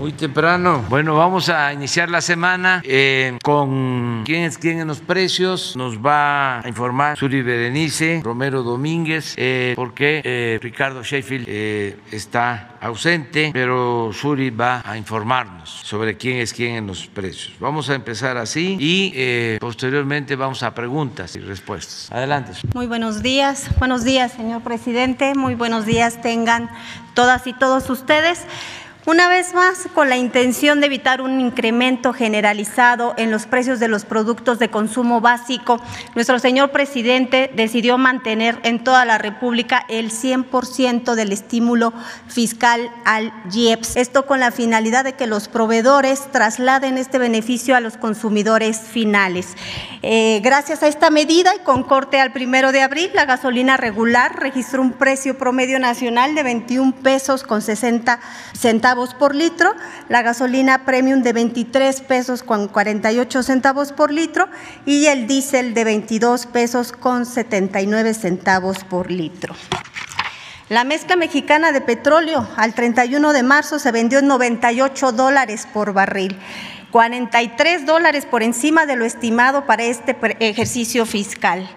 Muy temprano. Bueno, vamos a iniciar la semana eh, con quién es quién en los precios. Nos va a informar Suri Berenice, Romero Domínguez, eh, porque eh, Ricardo Sheffield está ausente, pero Suri va a informarnos sobre quién es quién en los precios. Vamos a empezar así y posteriormente vamos a preguntas y respuestas. Adelante. Muy buenos días. Buenos días, señor presidente. Muy buenos días tengan todas y todos ustedes. Una vez más, con la intención de evitar un incremento generalizado en los precios de los productos de consumo básico, nuestro señor presidente decidió mantener en toda la República el 100% del estímulo fiscal al IEPS. Esto con la finalidad de que los proveedores trasladen este beneficio a los consumidores finales. Eh, gracias a esta medida y con corte al primero de abril, la gasolina regular registró un precio promedio nacional de 21 pesos con 60 centavos por litro, la gasolina premium de 23 pesos con 48 centavos por litro y el diésel de 22 pesos con 79 centavos por litro. La mezcla mexicana de petróleo al 31 de marzo se vendió en 98 dólares por barril. 43 dólares por encima de lo estimado para este ejercicio fiscal.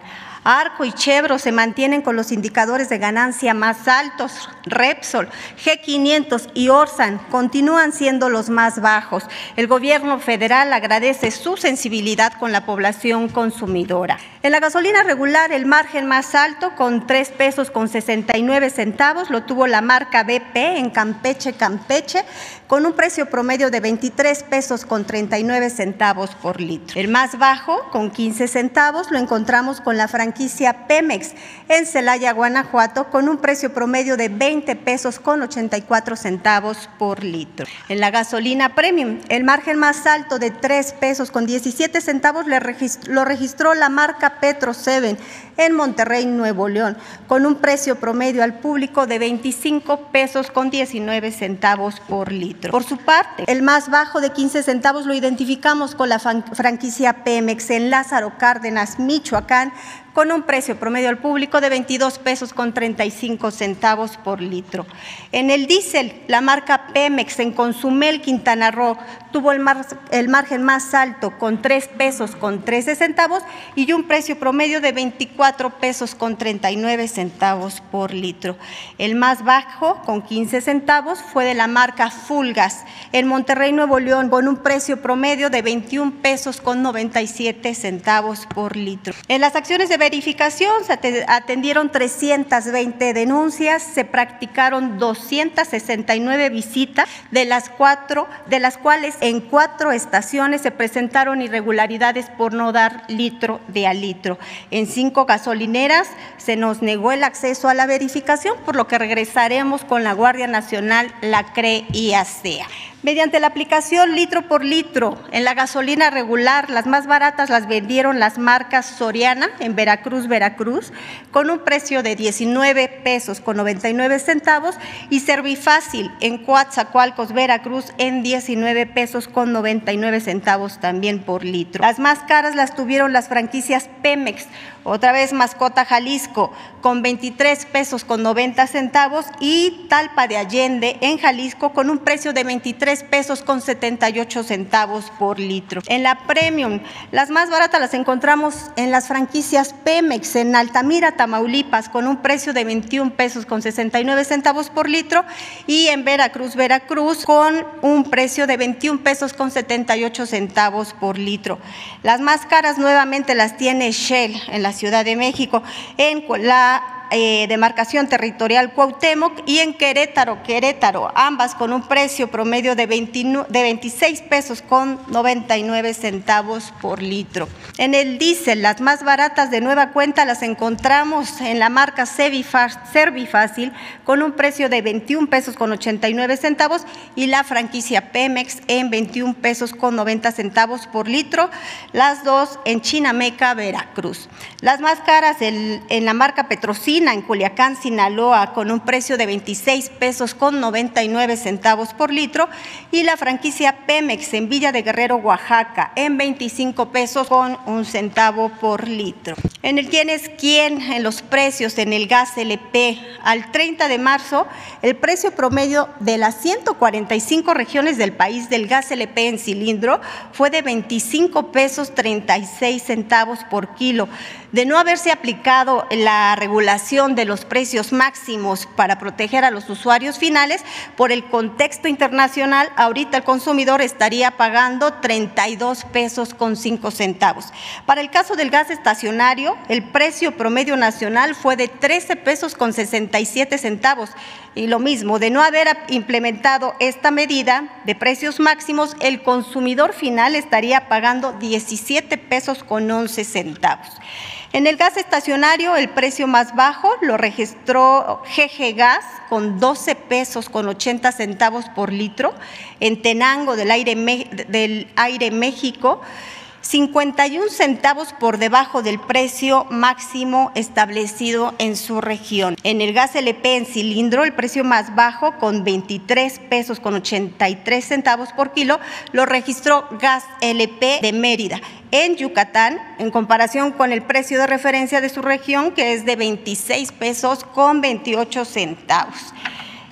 Arco y Chevro se mantienen con los indicadores de ganancia más altos. Repsol, G500 y Orsan continúan siendo los más bajos. El gobierno federal agradece su sensibilidad con la población consumidora. En la gasolina regular, el margen más alto, con 3 pesos con 69 centavos, lo tuvo la marca BP en Campeche, Campeche, con un precio promedio de 23 pesos con 39 centavos por litro. El más bajo, con 15 centavos, lo encontramos con la franquicia Pemex en Celaya, Guanajuato, con un precio promedio de 20 pesos con 84 centavos por litro. En la gasolina premium, el margen más alto de 3 pesos con 17 centavos lo registró la marca Petro 7 en Monterrey, Nuevo León, con un precio promedio al público de 25 pesos con 19 centavos por litro. Por su parte, el más bajo de 15 centavos lo identificamos con la franquicia Pemex en Lázaro Cárdenas, Michoacán, con un precio promedio al público de 22 pesos con 35 centavos por litro. En el diésel, la marca Pemex en Consumel, Quintana Roo, tuvo el, margen más alto con 3 pesos con 13 centavos y un precio promedio de 24 pesos con 39 centavos por litro. El más bajo, con 15 centavos, fue de la marca Fulgas en Monterrey, Nuevo León, con un precio promedio de 21 pesos con 97 centavos por litro. En las acciones de verificación se atendieron 320 denuncias, se practicaron 269 visitas, de las, cuatro, de las cuales en cuatro estaciones se presentaron irregularidades por no dar litro de a litro. En cinco gasolineras se nos negó el acceso a la verificación, por lo que regresaremos con la Guardia Nacional, la CRE y ASEA mediante la aplicación litro por litro en la gasolina regular. Las más baratas las vendieron las marcas Soriana en Veracruz, Veracruz, con un precio de 19 pesos con 99 centavos y Servifácil en Coatzacoalcos, Veracruz en 19 pesos con 99 centavos también por litro. Las más caras las tuvieron las franquicias Pemex, otra vez Mascota Jalisco con 23 pesos con 90 centavos y Talpa de Allende en Jalisco con un precio de 23 pesos con 78 centavos por litro. En la Premium, las más baratas las encontramos en las franquicias Pemex en Altamira, Tamaulipas con un precio de 21 pesos con 69 centavos por litro y en Veracruz, Veracruz con un precio de 21 pesos con 78 centavos por litro. Las más caras nuevamente las tiene Shell en la Ciudad de México, en la eh, demarcación territorial Cuauhtémoc y en Querétaro, Querétaro, ambas con un precio promedio de, 26 pesos con 99 centavos por litro. En el diésel, las más baratas de nueva cuenta las encontramos en la marca Servifácil con un precio de 21 pesos con 89 centavos y la franquicia Pemex en 21 pesos con 90 centavos por litro, las dos en Chinameca, Veracruz. Las más caras en la marca Petrocina en Culiacán, Sinaloa, con un precio de 26 pesos con 99 centavos por litro y la franquicia Pemex en Villa de Guerrero, Oaxaca, en 25 pesos con un centavo por litro. En el quién es quién en los precios en el gas LP al 30 de marzo, el precio promedio de las 145 regiones del país del gas LP en cilindro fue de 25 pesos 36 centavos por kilo. De no haberse aplicado la regulación de los precios máximos para proteger a los usuarios finales, por el contexto internacional, ahorita el consumidor estaría pagando 32 pesos con 5 centavos. Para el caso del gas estacionario, el precio promedio nacional fue de 13 pesos con 67 centavos. Y lo mismo, de no haber implementado esta medida de precios máximos, el consumidor final estaría pagando 17 pesos con 11 centavos. En el gas estacionario, el precio más bajo lo registró GG Gas con 12 pesos con 80 centavos por litro. En Tenango del Aire, del Aire México, 51 centavos por debajo del precio máximo establecido en su región. En el gas LP en cilindro, el precio más bajo, con 23 pesos con 83 centavos por kilo, lo registró Gas LP de Mérida. En Yucatán, en comparación con el precio de referencia de su región, que es de 26 pesos con 28 centavos.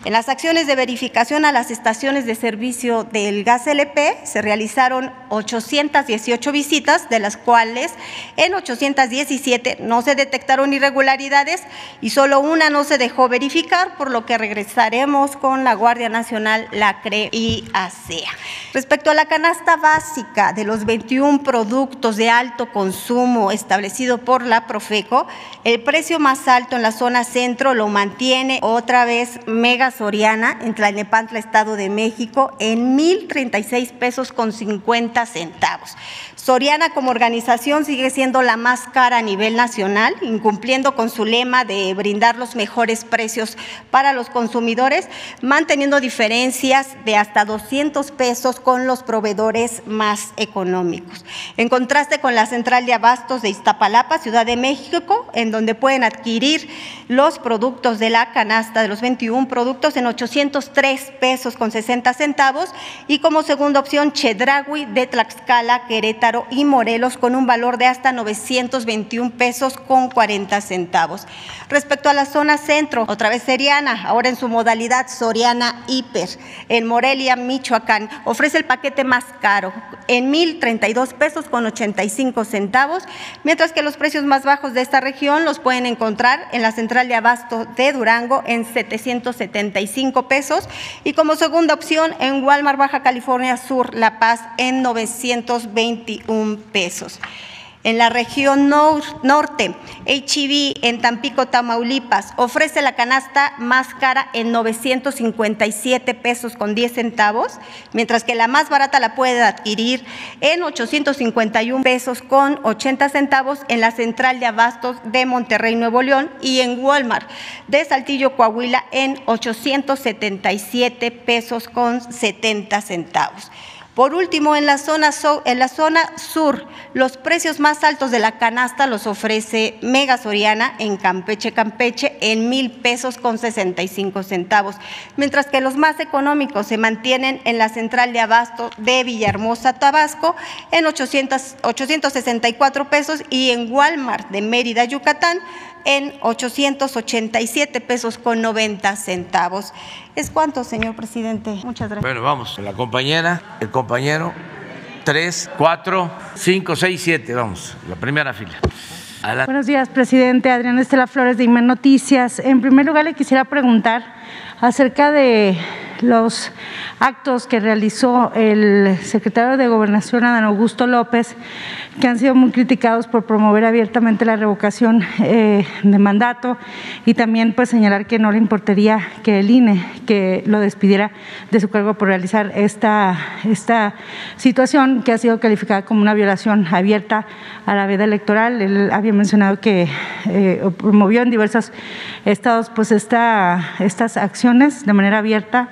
En las acciones de verificación a las estaciones de servicio del gas LP se realizaron 818 visitas, de las cuales en 817 no se detectaron irregularidades y solo una no se dejó verificar, por lo que regresaremos con la Guardia Nacional, la CRE y ASEA. Respecto a la canasta básica de los 21 productos de alto consumo establecido por la Profeco, el precio más alto en la zona centro lo mantiene otra vez Mega Soriana en Tlalnepantla, Estado de México, en 1.036 pesos con 50 centavos. Soriana como organización sigue siendo la más cara a nivel nacional, incumpliendo con su lema de brindar los mejores precios para los consumidores, manteniendo diferencias de hasta 200 pesos con los proveedores más económicos. En contraste con la central de abastos de Iztapalapa, Ciudad de México, en donde pueden adquirir los productos de la canasta de los 21 productos en 803 pesos con 60 centavos y como segunda opción Chedragui de Tlaxcala, Querétaro y Morelos con un valor de hasta 921 pesos con 40 centavos. Respecto a la zona centro, otra vez Seriana, ahora en su modalidad Soriana Hiper, en Morelia, Michoacán, ofrece el paquete más caro en 1.032 pesos con 85 centavos, mientras que los precios más bajos de esta región los pueden encontrar en la central de abasto de Durango en 775 pesos y como segunda opción en Walmart Baja California Sur La Paz en 921 pesos. En la región norte, HEV en Tampico, Tamaulipas, ofrece la canasta más cara en 957 pesos con 10 centavos, mientras que la más barata la puede adquirir en 851 pesos con 80 centavos en la central de abastos de Monterrey, Nuevo León, y en Walmart de Saltillo, Coahuila, en 877 pesos con 70 centavos. Por último, en la, zona en la zona sur, los precios más altos de la canasta los ofrece Mega Soriana en Campeche, Campeche, en mil pesos con 65 centavos, mientras que los más económicos se mantienen en la central de abasto de Villahermosa, Tabasco, en 800, 864 pesos y en Walmart de Mérida, Yucatán, en 887 pesos con 90 centavos. ¿Es cuánto, señor presidente? Muchas gracias. Bueno, vamos. La compañera, el compañero, tres, cuatro, cinco, seis, siete. Vamos, la primera fila. Buenos días, presidente. Adrián Estela Flores de Imen Noticias. En primer lugar, le quisiera preguntar acerca de los actos que realizó el secretario de Gobernación, Adán Augusto López, que han sido muy criticados por promover abiertamente la revocación eh, de mandato y también pues señalar que no le importaría que el INE, que lo despidiera de su cargo por realizar esta, esta situación que ha sido calificada como una violación abierta a la veda electoral. Él había mencionado que eh, promovió en diversos estados pues esta, estas acciones de manera abierta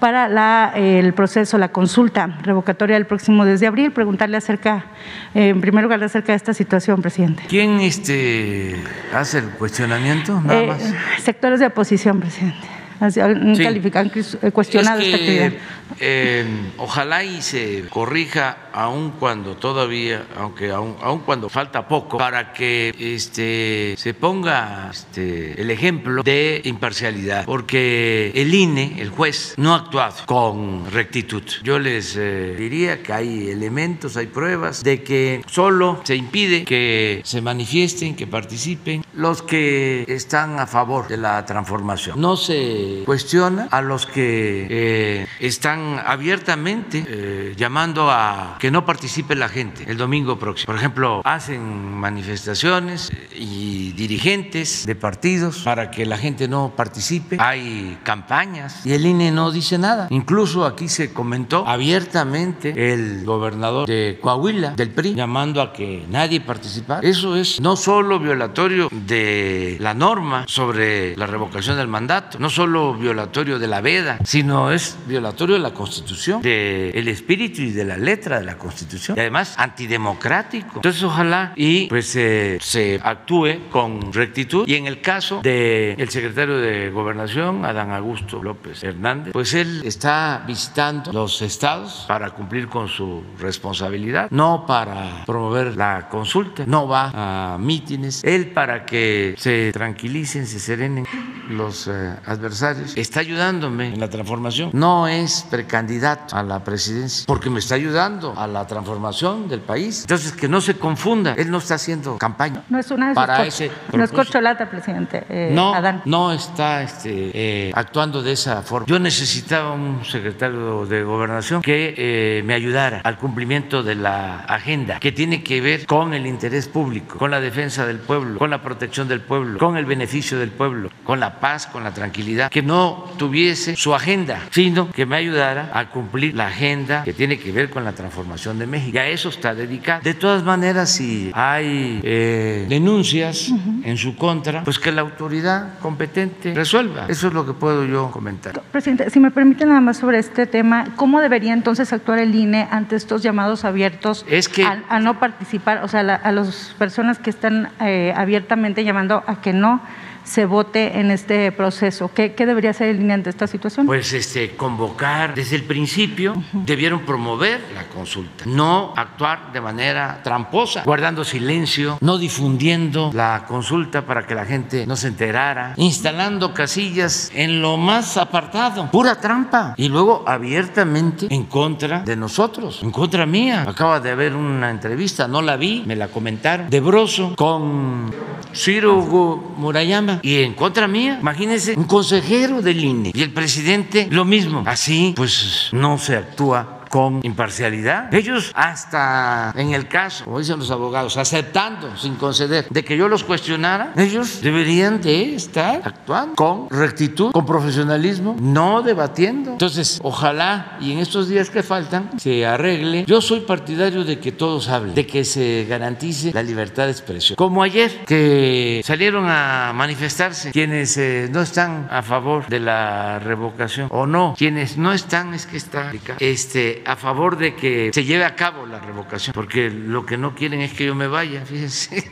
para la, el proceso, la consulta revocatoria del próximo 10 de abril. Preguntarle acerca, eh, en primer lugar, acerca de esta situación, presidente. ¿Quién este, hace el cuestionamiento? Nada Eh, más. sectores de oposición, presidente. Han Sí. han cuestionado Es esta actividad. eh, ojalá y se corrija aun cuando todavía, aunque aun, aun cuando falta poco, para que este, se ponga este, el ejemplo de imparcialidad, porque el INE, el juez, no ha actuado con rectitud. Yo les eh, diría que hay elementos, hay pruebas de que solo se impide que se manifiesten, que participen los que están a favor de la transformación. No se cuestiona a los que eh, están abiertamente eh, llamando a que no participe la gente el domingo próximo. Por ejemplo, hacen manifestaciones y dirigentes de partidos para que la gente no participe. Hay campañas y el INE no dice nada. Incluso aquí se comentó abiertamente el gobernador de Coahuila, del PRI, llamando a que nadie participara. Eso es no solo violatorio de la norma sobre la revocación del mandato, no solo violatorio de la veda, sino es violatorio de la Constitución, del espíritu y de la letra de la Constitución, y además antidemocrático. Entonces, ojalá y pues se actúe con rectitud. Y en el caso del secretario de Gobernación, Adán Augusto López Hernández, pues él está visitando los estados para cumplir con su responsabilidad, no para promover la consulta, no va a mítines, él para que se tranquilicen, se serenen los eh, adversarios, está ayudándome en la transformación, no es precandidato a la presidencia, porque me está ayudando a la transformación del país. Entonces, que no se confunda, él no está haciendo campaña No es una de para ese No es corcholata, presidente. eh, No, Adán. no está este, eh, actuando de esa forma. Yo necesitaba un secretario de gobernación que eh, me ayudara al cumplimiento de la agenda que tiene que ver con el interés público, con la defensa del pueblo, con la protección del pueblo, con el beneficio del pueblo, con la paz, con la tranquilidad, que no tuviese su agenda, sino que me ayudara a cumplir la agenda que tiene que ver con la transformación de México. Y a eso está dedicado. De todas maneras, si hay eh, denuncias en su contra, pues que la autoridad competente resuelva. Eso es lo que puedo yo comentar. Presidente, si me permite nada más sobre este tema, ¿cómo debería entonces actuar el INE ante estos llamados abiertos Es que- a, a no participar, o sea, la- a las personas que están eh, abiertamente llamando a que no se vote en este proceso? ¿Qué, qué debería hacer el INE ante esta situación? Pues este convocar desde el principio debieron promover la consulta, no actuar de manera tramposa, guardando silencio, no difundiendo la consulta para que la gente no se enterara, instalando casillas en lo más apartado, pura trampa y luego abiertamente en contra de nosotros, en contra mía. Acaba de haber una entrevista, no la vi, me la comentaron, de Broso con Ciro Gu- Y en contra mía, imagínense, un consejero del INE y el presidente lo mismo. Así pues no se actúa con imparcialidad. Ellos hasta en el caso, como dicen los abogados, aceptando sin conceder de que yo los cuestionara, ellos deberían de estar actuando con rectitud, con profesionalismo, no debatiendo. Entonces, ojalá y en estos días que faltan se arregle. Yo soy partidario de que todos hablen, de que se garantice la libertad de expresión. Como ayer que salieron a manifestarse quienes eh, no están a favor de la revocación o no, quienes no están es que está este a favor de que se lleve a cabo la revocación, porque lo que no quieren es que yo me vaya, fíjense.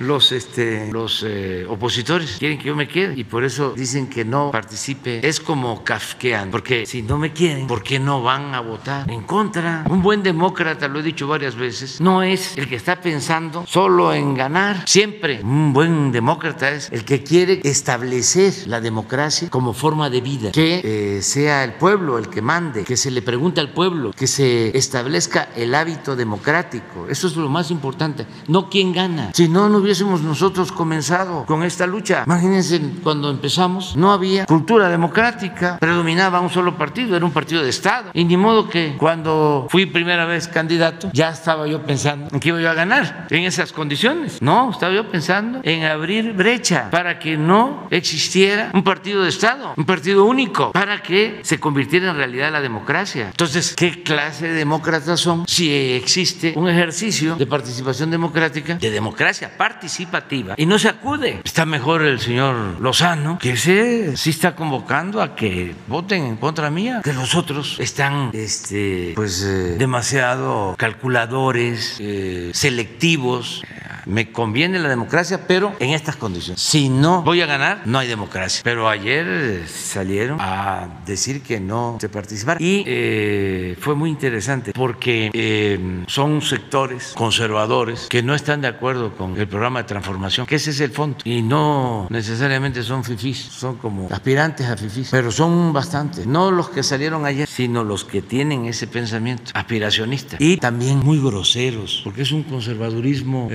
Los, este, los eh, opositores quieren que yo me quede y por eso dicen que no participe. Es como kafkean, porque si no me quieren, ¿por qué no van a votar en contra? Un buen demócrata, lo he dicho varias veces, no es el que está pensando solo en ganar. Siempre un buen demócrata es el que quiere establecer la democracia como forma de vida, que eh, sea el pueblo el que mande, que se le pregunte al pueblo, que se establezca el hábito democrático. Eso es lo más importante, no quién gana. Si no, no hubiera hubiésemos nosotros comenzado con esta lucha. Imagínense, cuando empezamos no había cultura democrática, predominaba un solo partido, era un partido de Estado. Y ni modo que cuando fui primera vez candidato ya estaba yo pensando en que iba yo a ganar en esas condiciones. No, estaba yo pensando en abrir brecha para que no existiera un partido de Estado, un partido único, para que se convirtiera en realidad la democracia. Entonces, ¿qué clase de demócratas son si existe un ejercicio de participación democrática, de democracia participativa, y no se acude? Está mejor el señor Lozano, que se sí está convocando a que voten en contra mía, que los otros están este, pues, eh, demasiado calculadores, eh, selectivos me conviene la democracia, pero en estas condiciones. Si no voy a ganar, no hay democracia. Pero ayer eh, salieron a decir que no se participar y eh, fue muy interesante porque eh, son sectores conservadores que no están de acuerdo con el programa de transformación, que ese es el fondo. Y no necesariamente son fifís, son como aspirantes a fifís, pero son bastantes. No los que salieron ayer, sino los que tienen ese pensamiento aspiracionista. Y también muy groseros, porque es un conservadurismo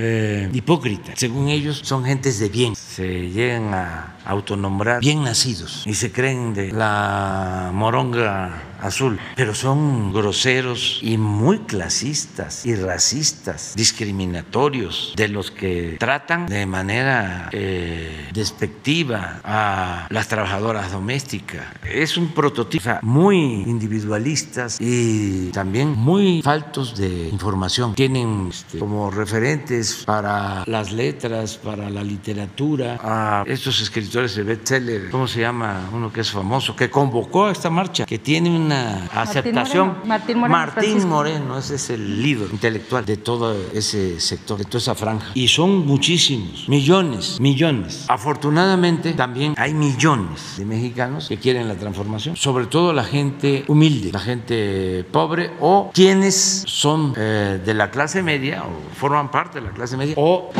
hipócrita. Según ellos, son gentes de bien. Se llegan a autonombrar bien nacidos y se creen de la moronga azul, pero son groseros y muy clasistas y racistas, discriminatorios, de los que tratan de manera eh, despectiva a las trabajadoras domésticas. Es un prototipo muy individualistas y también muy faltos de información. Tienen este, como referentes para las letras, para la literatura, a estos escritores de bestseller, ¿cómo se llama? Uno que es famoso, que convocó a esta marcha, que tiene un aceptación. Martín Moreno. Martín Moreno, ese es el líder intelectual de todo ese sector, de toda esa franja. Y son muchísimos, millones, millones. Afortunadamente también hay millones de mexicanos que quieren la transformación, sobre todo la gente humilde, la gente pobre o quienes son eh, de la clase media o forman parte de la clase media o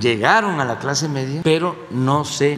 llegaron a la clase media, pero no se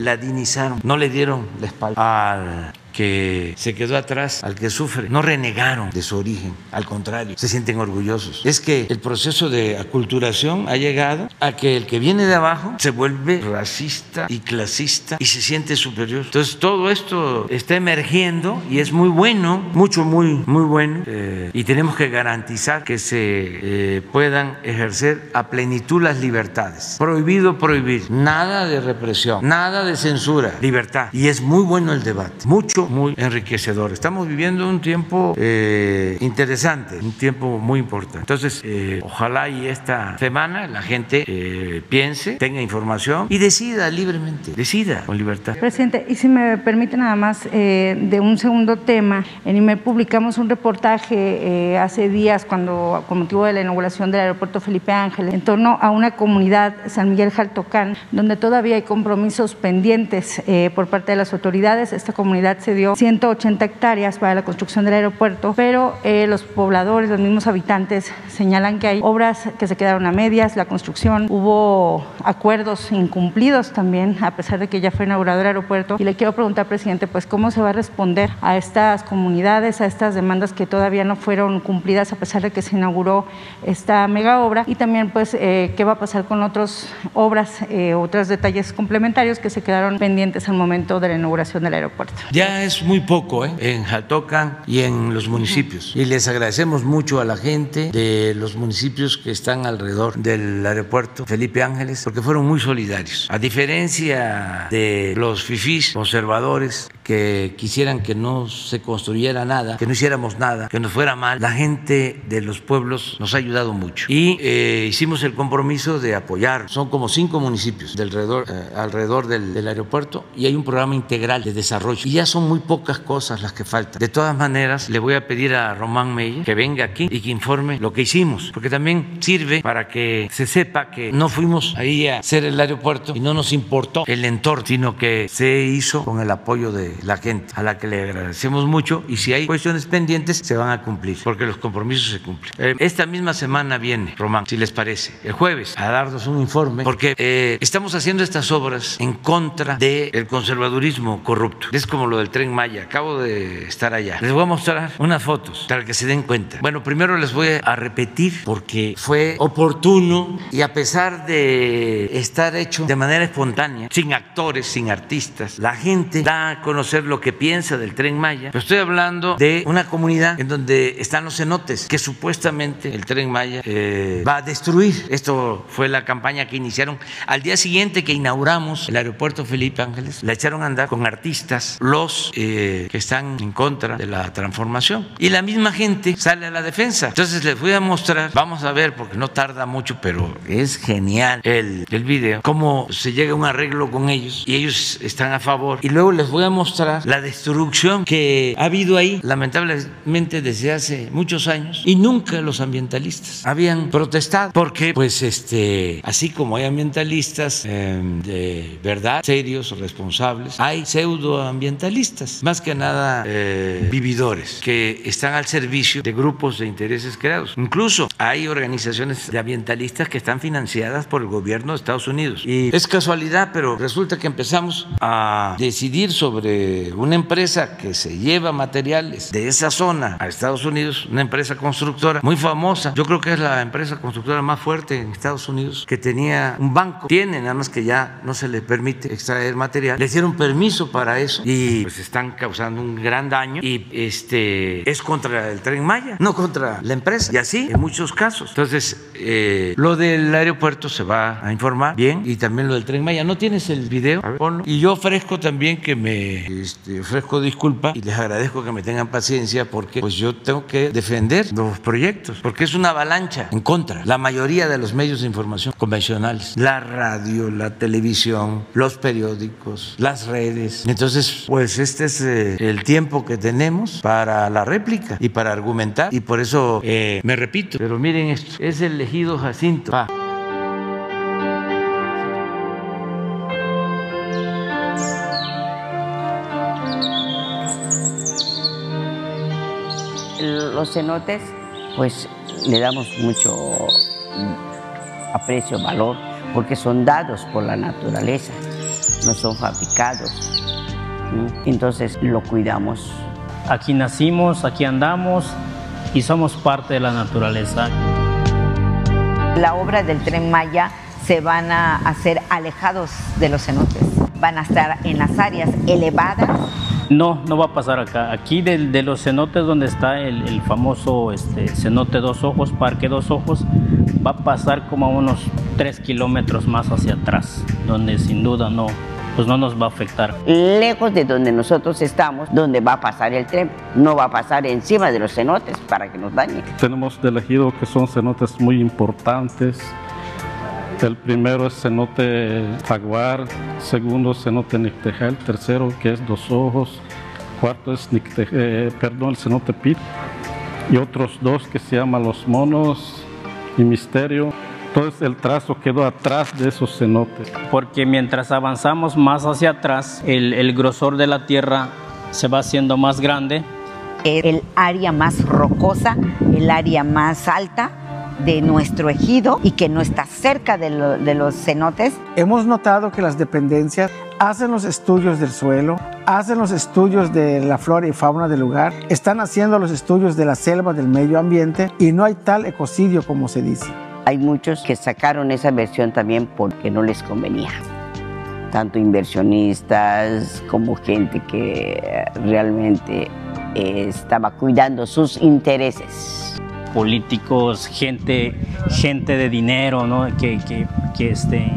no le dieron la espalda al que se quedó atrás, al que sufre. No renegaron de su origen, al contrario, se sienten orgullosos. Es que el proceso de aculturación ha llegado a que el que viene de abajo se vuelve racista y clasista y se siente superior. Entonces todo esto está emergiendo y es muy bueno, mucho, muy, muy bueno. Eh, y tenemos que garantizar que se eh, puedan ejercer a plenitud las libertades. Prohibido prohibir, nada de represión, nada de censura, libertad. Y es muy bueno el debate, mucho muy enriquecedor. Estamos viviendo un tiempo eh, interesante, un tiempo muy importante. Entonces, eh, ojalá y esta semana la gente eh, piense, tenga información y decida libremente, decida con libertad. Presidente, y si me permite nada más de un segundo tema, en IMER publicamos un reportaje hace días cuando con motivo de la inauguración del aeropuerto Felipe Ángeles en torno a una comunidad San Miguel Jaltocán donde todavía hay compromisos pendientes por parte de las autoridades. Esta comunidad se dio 180 hectáreas para la construcción del aeropuerto, pero eh, los pobladores, los mismos habitantes señalan que hay obras que se quedaron a medias, la construcción, hubo acuerdos incumplidos también, a pesar de que ya fue inaugurado el aeropuerto. Y le quiero preguntar, presidente, pues cómo se va a responder a estas comunidades, a estas demandas que todavía no fueron cumplidas a pesar de que se inauguró esta mega obra y también pues eh, qué va a pasar con otras obras, eh, otros detalles complementarios que se quedaron pendientes al momento de la inauguración del aeropuerto. Ya es muy poco ¿eh? en Jaltocan y en los municipios. Y les agradecemos mucho a la gente de los municipios que están alrededor del aeropuerto Felipe Ángeles, porque fueron muy solidarios. A diferencia de los fifís conservadores que quisieran que no se construyera nada, que no hiciéramos nada, que nos fuera mal, la gente de los pueblos nos ha ayudado mucho. Y eh, hicimos el compromiso de apoyar. Son como cinco municipios de alrededor, eh, alrededor del, del aeropuerto y hay un programa integral de desarrollo. Y ya son muy pocas cosas las que faltan. De todas maneras, le voy a pedir a Román Meyer que venga aquí y que informe lo que hicimos, porque también sirve para que se sepa que no fuimos ahí a hacer el aeropuerto y no nos importó el entorno, sino que se hizo con el apoyo de la gente, a la que le agradecemos mucho y si hay cuestiones pendientes se van a cumplir, porque los compromisos se cumplen. Eh, esta misma semana viene, Román, si les parece, el jueves, a darnos un informe, porque eh, estamos haciendo estas obras en contra del conservadurismo corrupto. Es como lo del tren tren Maya. Acabo de estar allá. Les voy a mostrar unas fotos para que se den cuenta. Bueno, primero les voy a repetir porque fue oportuno y a pesar de estar hecho de manera espontánea, sin actores, sin artistas, la gente da a conocer lo que piensa del tren Maya. Pero estoy hablando de una comunidad en donde están los cenotes, que supuestamente el tren Maya eh, va a destruir. Esto fue la campaña que iniciaron al día siguiente que inauguramos el aeropuerto Felipe Ángeles. La echaron a andar con artistas, los eh, que están en contra de la transformación. Y la misma gente sale a la defensa. Entonces les voy a mostrar, vamos a ver, porque no tarda mucho, pero es genial el, el video, cómo se llega a un arreglo con ellos y ellos están a favor. Y luego les voy a mostrar la destrucción que ha habido ahí, lamentablemente desde hace muchos años, y nunca los ambientalistas habían protestado, porque pues este, así como hay ambientalistas eh, de verdad, serios, responsables, hay pseudoambientalistas, más que nada eh, vividores, que están al servicio de grupos de intereses creados. Incluso hay organizaciones de ambientalistas que están financiadas por el gobierno de Estados Unidos. Y es casualidad, pero resulta que empezamos a decidir sobre una empresa que se lleva materiales de esa zona a Estados Unidos, una empresa constructora muy famosa. Yo creo que es la empresa constructora más fuerte en Estados Unidos que tenía un banco. Tiene, nada más que ya no se le permite extraer material. Le hicieron permiso para eso y pues están causando un gran daño y este es contra el tren Maya, no contra la empresa. Y así en muchos casos. Entonces, eh, lo del aeropuerto se va a informar bien y también lo del tren Maya. ¿No tienes el video? A ver, ponlo. Y yo ofrezco también que me este, ofrezco disculpa y les agradezco que me tengan paciencia porque pues yo tengo que defender los proyectos porque es una avalancha en contra. La mayoría de los medios de información convencionales, la radio, la televisión, los periódicos, las redes. Entonces, pues este es eh, el tiempo que tenemos para la réplica y para argumentar y por eso eh, me repito. Pero miren esto, es el elegido Jacinto. Los cenotes, pues le damos mucho aprecio, valor, porque son dados por la naturaleza, no son fabricados. Entonces lo cuidamos. Aquí nacimos, aquí andamos y somos parte de la naturaleza. La obra del tren Maya se van a hacer alejados de los cenotes. Van a estar en las áreas elevadas. No, no va a pasar acá. Aquí de, de los cenotes donde está el, el famoso este, cenote Dos Ojos, Parque Dos Ojos, va a pasar como a unos 3 kilómetros más hacia atrás, donde sin duda no, pues no nos va a afectar. Lejos de donde nosotros estamos, donde va a pasar el tren, no va a pasar encima de los cenotes para que nos dañe. Tenemos elegido que son cenotes muy importantes. El primero es cenote Jaguar, segundo cenote Nictejal, tercero que es Dos Ojos, cuarto es eh, perdón, el cenote Pit y otros dos que se llaman Los Monos y Misterio. Entonces el trazo quedó atrás de esos cenotes. Porque mientras avanzamos más hacia atrás, el, el grosor de la tierra se va haciendo más grande El área más rocosa, el área más alta de nuestro ejido y que no está cerca de, lo- de los cenotes. Hemos notado que las dependencias hacen los estudios del suelo, hacen los estudios de la flora y fauna del lugar, están haciendo los estudios de la selva, del medio ambiente y no hay tal ecocidio como se dice. Hay muchos que sacaron esa versión también porque no les convenía. Tanto inversionistas como gente que realmente eh, estaba cuidando sus intereses. políticos, gente, gente de dinero, ¿no? que, que, que, este,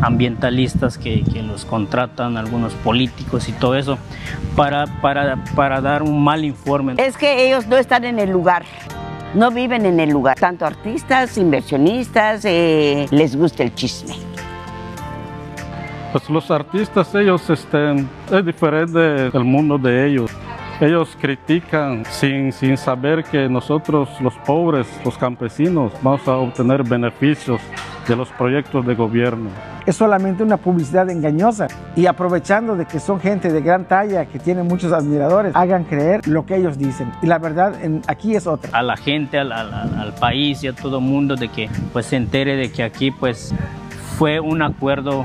ambientalistas que, que los contratan, algunos políticos y todo eso, para, para, para dar un mal informe. Es que ellos no están en el lugar, no viven en el lugar. Tanto artistas, inversionistas, eh, les gusta el chisme. Pues los artistas, ellos, este, es diferente el mundo de ellos. Ellos critican sin, sin saber que nosotros, los pobres, los campesinos, vamos a obtener beneficios de los proyectos de gobierno. Es solamente una publicidad engañosa y aprovechando de que son gente de gran talla, que tienen muchos admiradores, hagan creer lo que ellos dicen. Y la verdad en- aquí es otra. a la gente, al, al- al- al país y a todo el mundo de que pues se entere de que aquí pues fue un acuerdo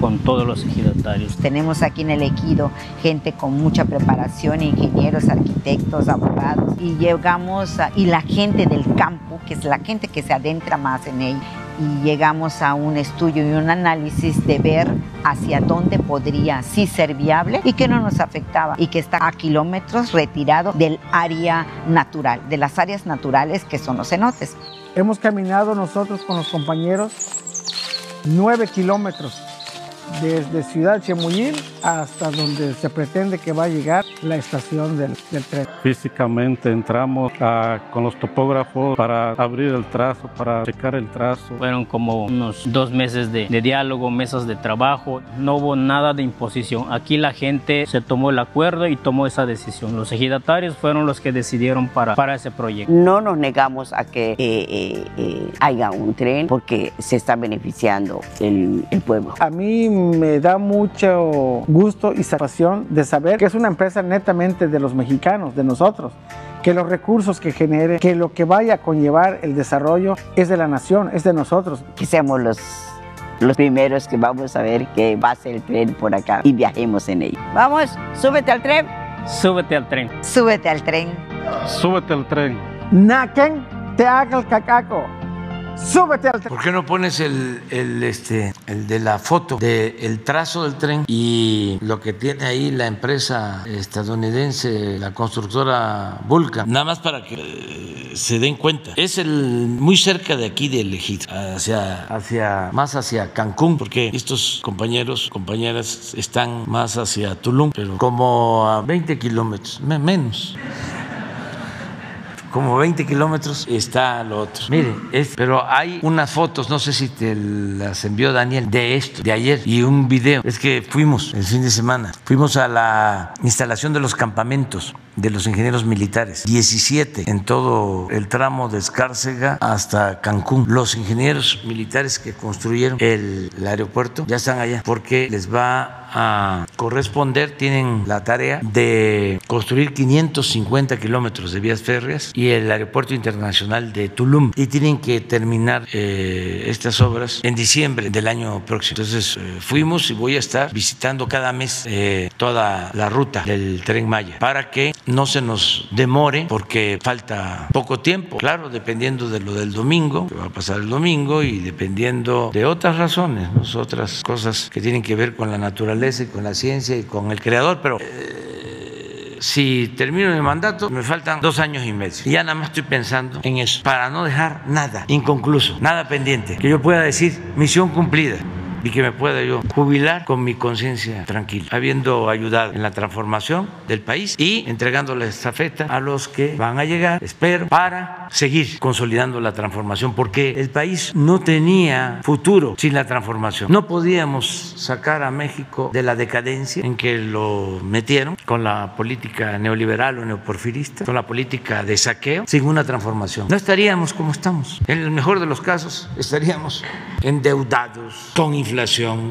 con todos los ejidatarios. Tenemos aquí en el ejido gente con mucha preparación, ingenieros, arquitectos, abogados, y llegamos, a, y la gente del campo, que es la gente que se adentra más en él, y llegamos a un estudio y un análisis de ver hacia dónde podría sí ser viable y que no nos afectaba y que está a kilómetros retirado del área natural, de las áreas naturales que son los cenotes. Hemos caminado nosotros con los compañeros nueve kilómetros desde Ciudad Chemuyil hasta donde se pretende que va a llegar la estación del, del tren. Físicamente entramos a, con los topógrafos para abrir el trazo, para checar el trazo. Fueron como unos dos meses de, de, diálogo, mesas de trabajo, no hubo nada de imposición. Aquí la gente se tomó el acuerdo y tomó esa decisión. Los ejidatarios fueron los que decidieron para, para ese proyecto. No nos negamos a que eh, eh, eh, haya un tren porque se está beneficiando el, el pueblo. A mí me da mucho gusto y satisfacción de saber que es una empresa netamente de los mexicanos, de nosotros, que los recursos que genere, que lo que vaya a conllevar el desarrollo es de la nación, es de nosotros. Que seamos los, los primeros que vamos a ver que va a ser el tren por acá y viajemos en él. Vamos, súbete al tren. Súbete al tren. Súbete al tren. Súbete al tren. Naquen te haga el cacaco. Súbete al tren. ¿Por qué no pones el, el, este, el de la foto del trazo del tren y lo que tiene ahí la empresa estadounidense, la constructora Vulcan? Nada más para que eh, se den cuenta. Es el muy cerca de aquí del Ejido, hacia, hacia, más hacia Cancún, porque estos compañeros, compañeras están más hacia Tulum, pero como a 20 kilómetros, menos como 20 kilómetros está lo otro. Mire, es, pero hay unas fotos, no sé si te las envió Daniel, de esto, de ayer, y un video. Es que fuimos el fin de semana, fuimos a la instalación de los campamentos de los ingenieros militares, 17 en todo el tramo de Escárcega hasta Cancún. Los ingenieros militares que construyeron el, el aeropuerto ya están allá porque les va a corresponder, tienen la tarea de construir 550 kilómetros de vías férreas y el aeropuerto internacional de Tulum y tienen que terminar eh, estas obras en diciembre del año próximo. Entonces eh, fuimos y voy a estar visitando cada mes eh, toda la ruta del tren Maya para que no se nos demore porque falta poco tiempo, claro, dependiendo de lo del domingo, que va a pasar el domingo y dependiendo de otras razones, ¿no? otras cosas que tienen que ver con la naturaleza y con la ciencia y con el creador, pero eh, si termino mi mandato me faltan dos años y medio. Y ya nada más estoy pensando en eso, para no dejar nada inconcluso, nada pendiente, que yo pueda decir misión cumplida y que me pueda yo jubilar con mi conciencia tranquila, habiendo ayudado en la transformación del país y entregando la estafeta a los que van a llegar, espero, para seguir consolidando la transformación, porque el país no tenía futuro sin la transformación. No podíamos sacar a México de la decadencia en que lo metieron con la política neoliberal o neoporfirista, con la política de saqueo, sin una transformación. No estaríamos como estamos. En el mejor de los casos estaríamos endeudados, con inflación,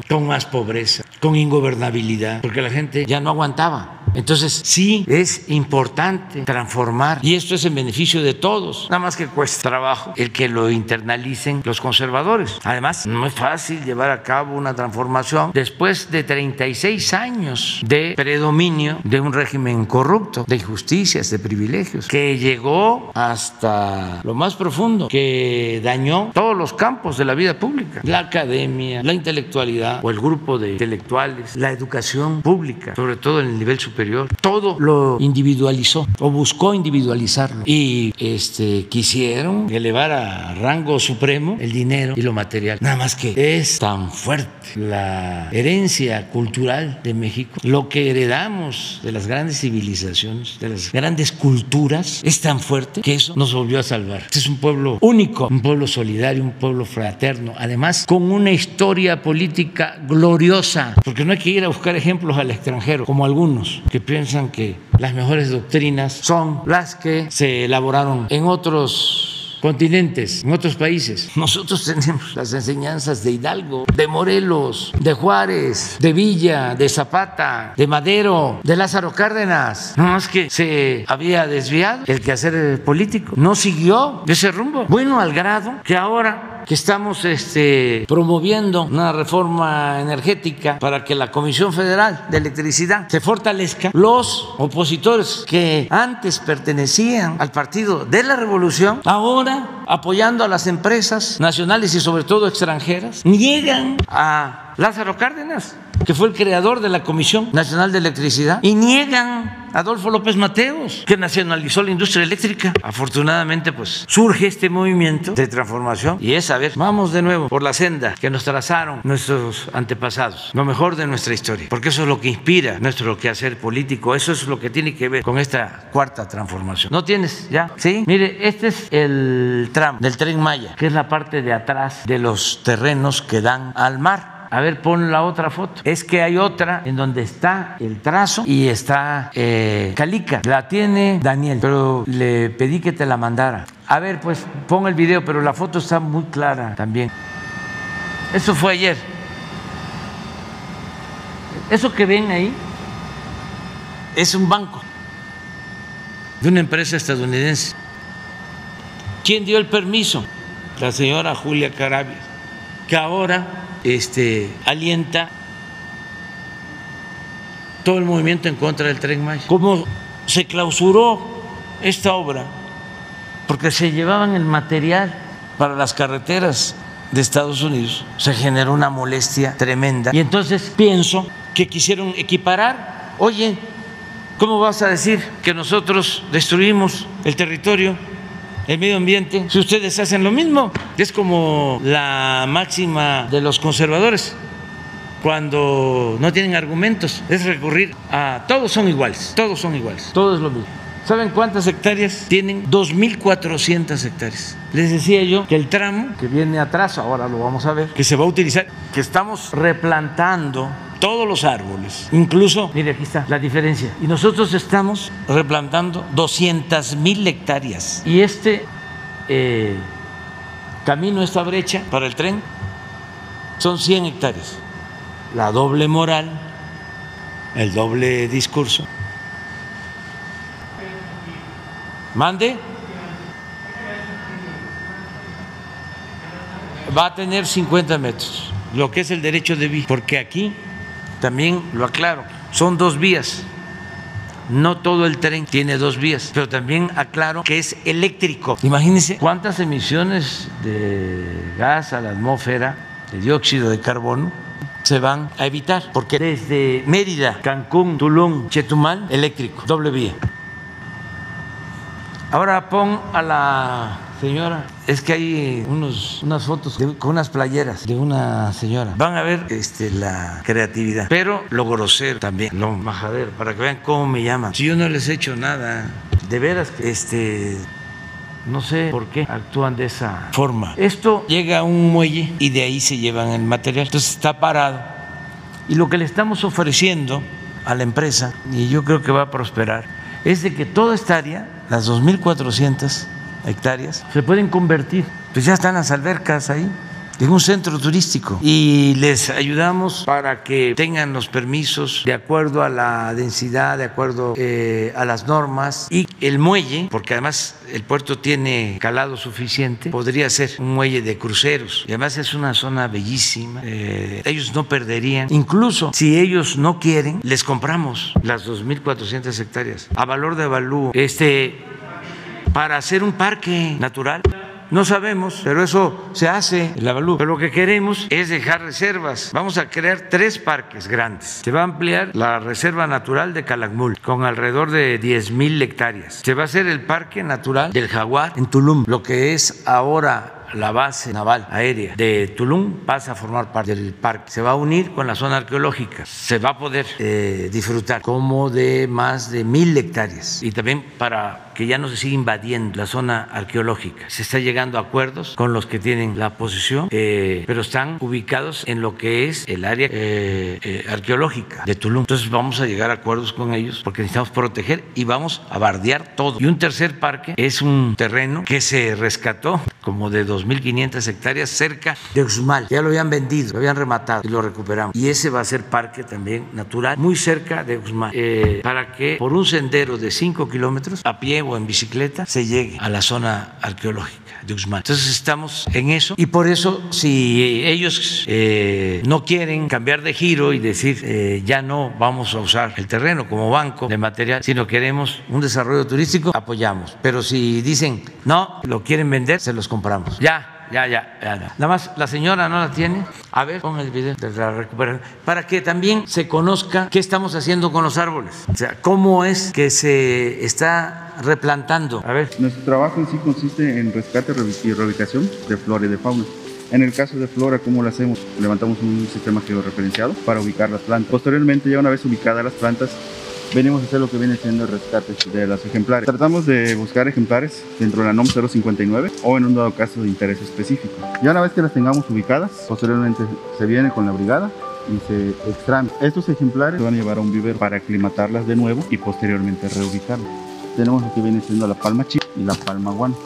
con más pobreza, con ingobernabilidad, porque la gente ya no aguantaba. Entonces, sí es importante transformar y esto es en beneficio de todos, nada más que cuesta trabajo el que lo internalicen los conservadores. Además, no es fácil llevar a cabo una transformación después de 36 años de predominio de un régimen corrupto, de injusticias, de privilegios, que llegó hasta lo más profundo, que dañó todos los campos de la vida pública, la academia, la intelectualidad o el grupo de intelectuales, la educación pública, sobre todo en el nivel superior todo lo individualizó o buscó individualizarlo. Y este, quisieron elevar a rango supremo el dinero y lo material. Nada más que es tan fuerte la herencia cultural de México, lo que heredamos de las grandes civilizaciones, de las grandes culturas, es tan fuerte que eso nos volvió a salvar. Este es un pueblo único, un pueblo solidario, un pueblo fraterno, además con una historia política gloriosa, porque no hay que ir a buscar ejemplos al extranjero, como algunos que piensan que las mejores doctrinas son las que se elaboraron en otros continentes, en otros países. Nosotros tenemos las enseñanzas de Hidalgo, de Morelos, de Juárez, de Villa, de Zapata, de Madero, de Lázaro Cárdenas. No más que se había desviado el quehacer político, no siguió ese rumbo. Bueno, al grado que ahora que estamos este, promoviendo una reforma energética para que la Comisión Federal de Electricidad se fortalezca, los opositores que antes pertenecían al Partido de la Revolución, ahora apoyando a las empresas nacionales y sobre todo extranjeras, niegan a Lázaro Cárdenas que fue el creador de la Comisión Nacional de Electricidad, y niegan a Adolfo López Mateos, que nacionalizó la industria eléctrica. Afortunadamente, pues surge este movimiento de transformación y es, a ver, vamos de nuevo por la senda que nos trazaron nuestros antepasados, lo mejor de nuestra historia, porque eso es lo que inspira nuestro quehacer político, eso es lo que tiene que ver con esta cuarta transformación. ¿No tienes ya? Sí, mire, este es el tram del tren Maya, que es la parte de atrás de los terrenos que dan al mar. A ver, pon la otra foto. Es que hay otra en donde está el trazo y está eh, Calica. La tiene Daniel, pero le pedí que te la mandara. A ver, pues pon el video, pero la foto está muy clara también. Eso fue ayer. Eso que ven ahí es un banco de una empresa estadounidense. ¿Quién dio el permiso? La señora Julia Carabias, que ahora este, alienta todo el movimiento en contra del tren Maya. ¿Cómo se clausuró esta obra? Porque se llevaban el material para las carreteras de Estados Unidos. Se generó una molestia tremenda. Y entonces pienso que quisieron equiparar. Oye, ¿cómo vas a decir que nosotros destruimos el territorio? El medio ambiente si ustedes hacen lo mismo? Es como la máxima de los conservadores cuando no tienen argumentos, es recurrir a todos son iguales, todos son iguales, todo es lo mismo. ¿Saben cuántas hectáreas tienen? 2.400 hectáreas. Les decía yo que el tramo que viene atrás, ahora lo vamos a ver, que se va a utilizar, que estamos replantando todos los árboles. Incluso, mire, aquí está la diferencia. Y nosotros estamos replantando 200 mil hectáreas. Y este eh, camino, esta brecha para el tren, son 100 hectáreas. La doble moral, el doble discurso. Mande. Va a tener 50 metros, lo que es el derecho de vía, porque aquí también lo aclaro, son dos vías. No todo el tren tiene dos vías, pero también aclaro que es eléctrico. Imagínense cuántas emisiones de gas a la atmósfera, de dióxido de carbono, se van a evitar, porque desde Mérida, Cancún, Tulum, Chetumal, eléctrico, doble vía. Ahora pon a la señora. Es que hay unos, unas fotos con unas playeras de una señora. Van a ver este, la creatividad, pero lo grosero también, lo majadero, para que vean cómo me llaman. Si yo no les he hecho nada, de veras este. No sé por qué actúan de esa forma. Esto llega a un muelle y de ahí se llevan el material. Entonces está parado. Y lo que le estamos ofreciendo a la empresa, y yo creo que va a prosperar, es de que toda esta área, las 2.400 hectáreas, se pueden convertir. Pues ya están las albercas ahí en un centro turístico y les ayudamos para que tengan los permisos de acuerdo a la densidad, de acuerdo eh, a las normas y el muelle, porque además el puerto tiene calado suficiente, podría ser un muelle de cruceros y además es una zona bellísima. Eh, ellos no perderían, incluso si ellos no quieren, les compramos las 2.400 hectáreas a valor de avalúo. Este para hacer un parque natural. No sabemos, pero eso se hace, el avalú. Pero lo que queremos es dejar reservas. Vamos a crear tres parques grandes. Se va a ampliar la Reserva Natural de Calakmul con alrededor de 10 mil hectáreas. Se va a hacer el Parque Natural del Jaguar en Tulum, lo que es ahora la base naval aérea de Tulum pasa a formar parte del parque. Se va a unir con la zona arqueológica. Se va a poder eh, disfrutar como de más de mil hectáreas. Y también para que ya no se siga invadiendo la zona arqueológica. Se está llegando a acuerdos con los que tienen la posición, eh, pero están ubicados en lo que es el área eh, arqueológica de Tulum. Entonces vamos a llegar a acuerdos con ellos porque necesitamos proteger y vamos a bardear todo. Y un tercer parque es un terreno que se rescató como de 2.500 hectáreas cerca de Uxmal. Ya lo habían vendido, lo habían rematado y lo recuperamos. Y ese va a ser parque también natural, muy cerca de Uxmal, eh, para que por un sendero de 5 kilómetros, a pie o en bicicleta, se llegue a la zona arqueológica de Uxmal. Entonces estamos en eso y por eso si ellos eh, no quieren cambiar de giro y decir eh, ya no vamos a usar el terreno como banco de material, sino queremos un desarrollo turístico, apoyamos. Pero si dicen no, lo quieren vender, se los compramos. Ya, ya, ya, ya, Nada más, la señora no la tiene. A ver, pon el video de la recuperación. Para que también se conozca qué estamos haciendo con los árboles. O sea, cómo es que se está replantando. A ver. Nuestro trabajo en sí consiste en rescate y reubicación de flora y de fauna. En el caso de flora, ¿cómo lo hacemos? Levantamos un sistema georreferenciado para ubicar las plantas. Posteriormente, ya una vez ubicadas las plantas, venimos a hacer lo que viene siendo el rescate de los ejemplares. Tratamos de buscar ejemplares dentro de la NOM 059 o en un dado caso de interés específico. Ya una vez que las tengamos ubicadas, posteriormente se viene con la brigada y se extraen. Estos ejemplares se van a llevar a un vivero para aclimatarlas de nuevo y posteriormente reubicarlas. Tenemos lo que viene siendo la palma chip y la palma guano.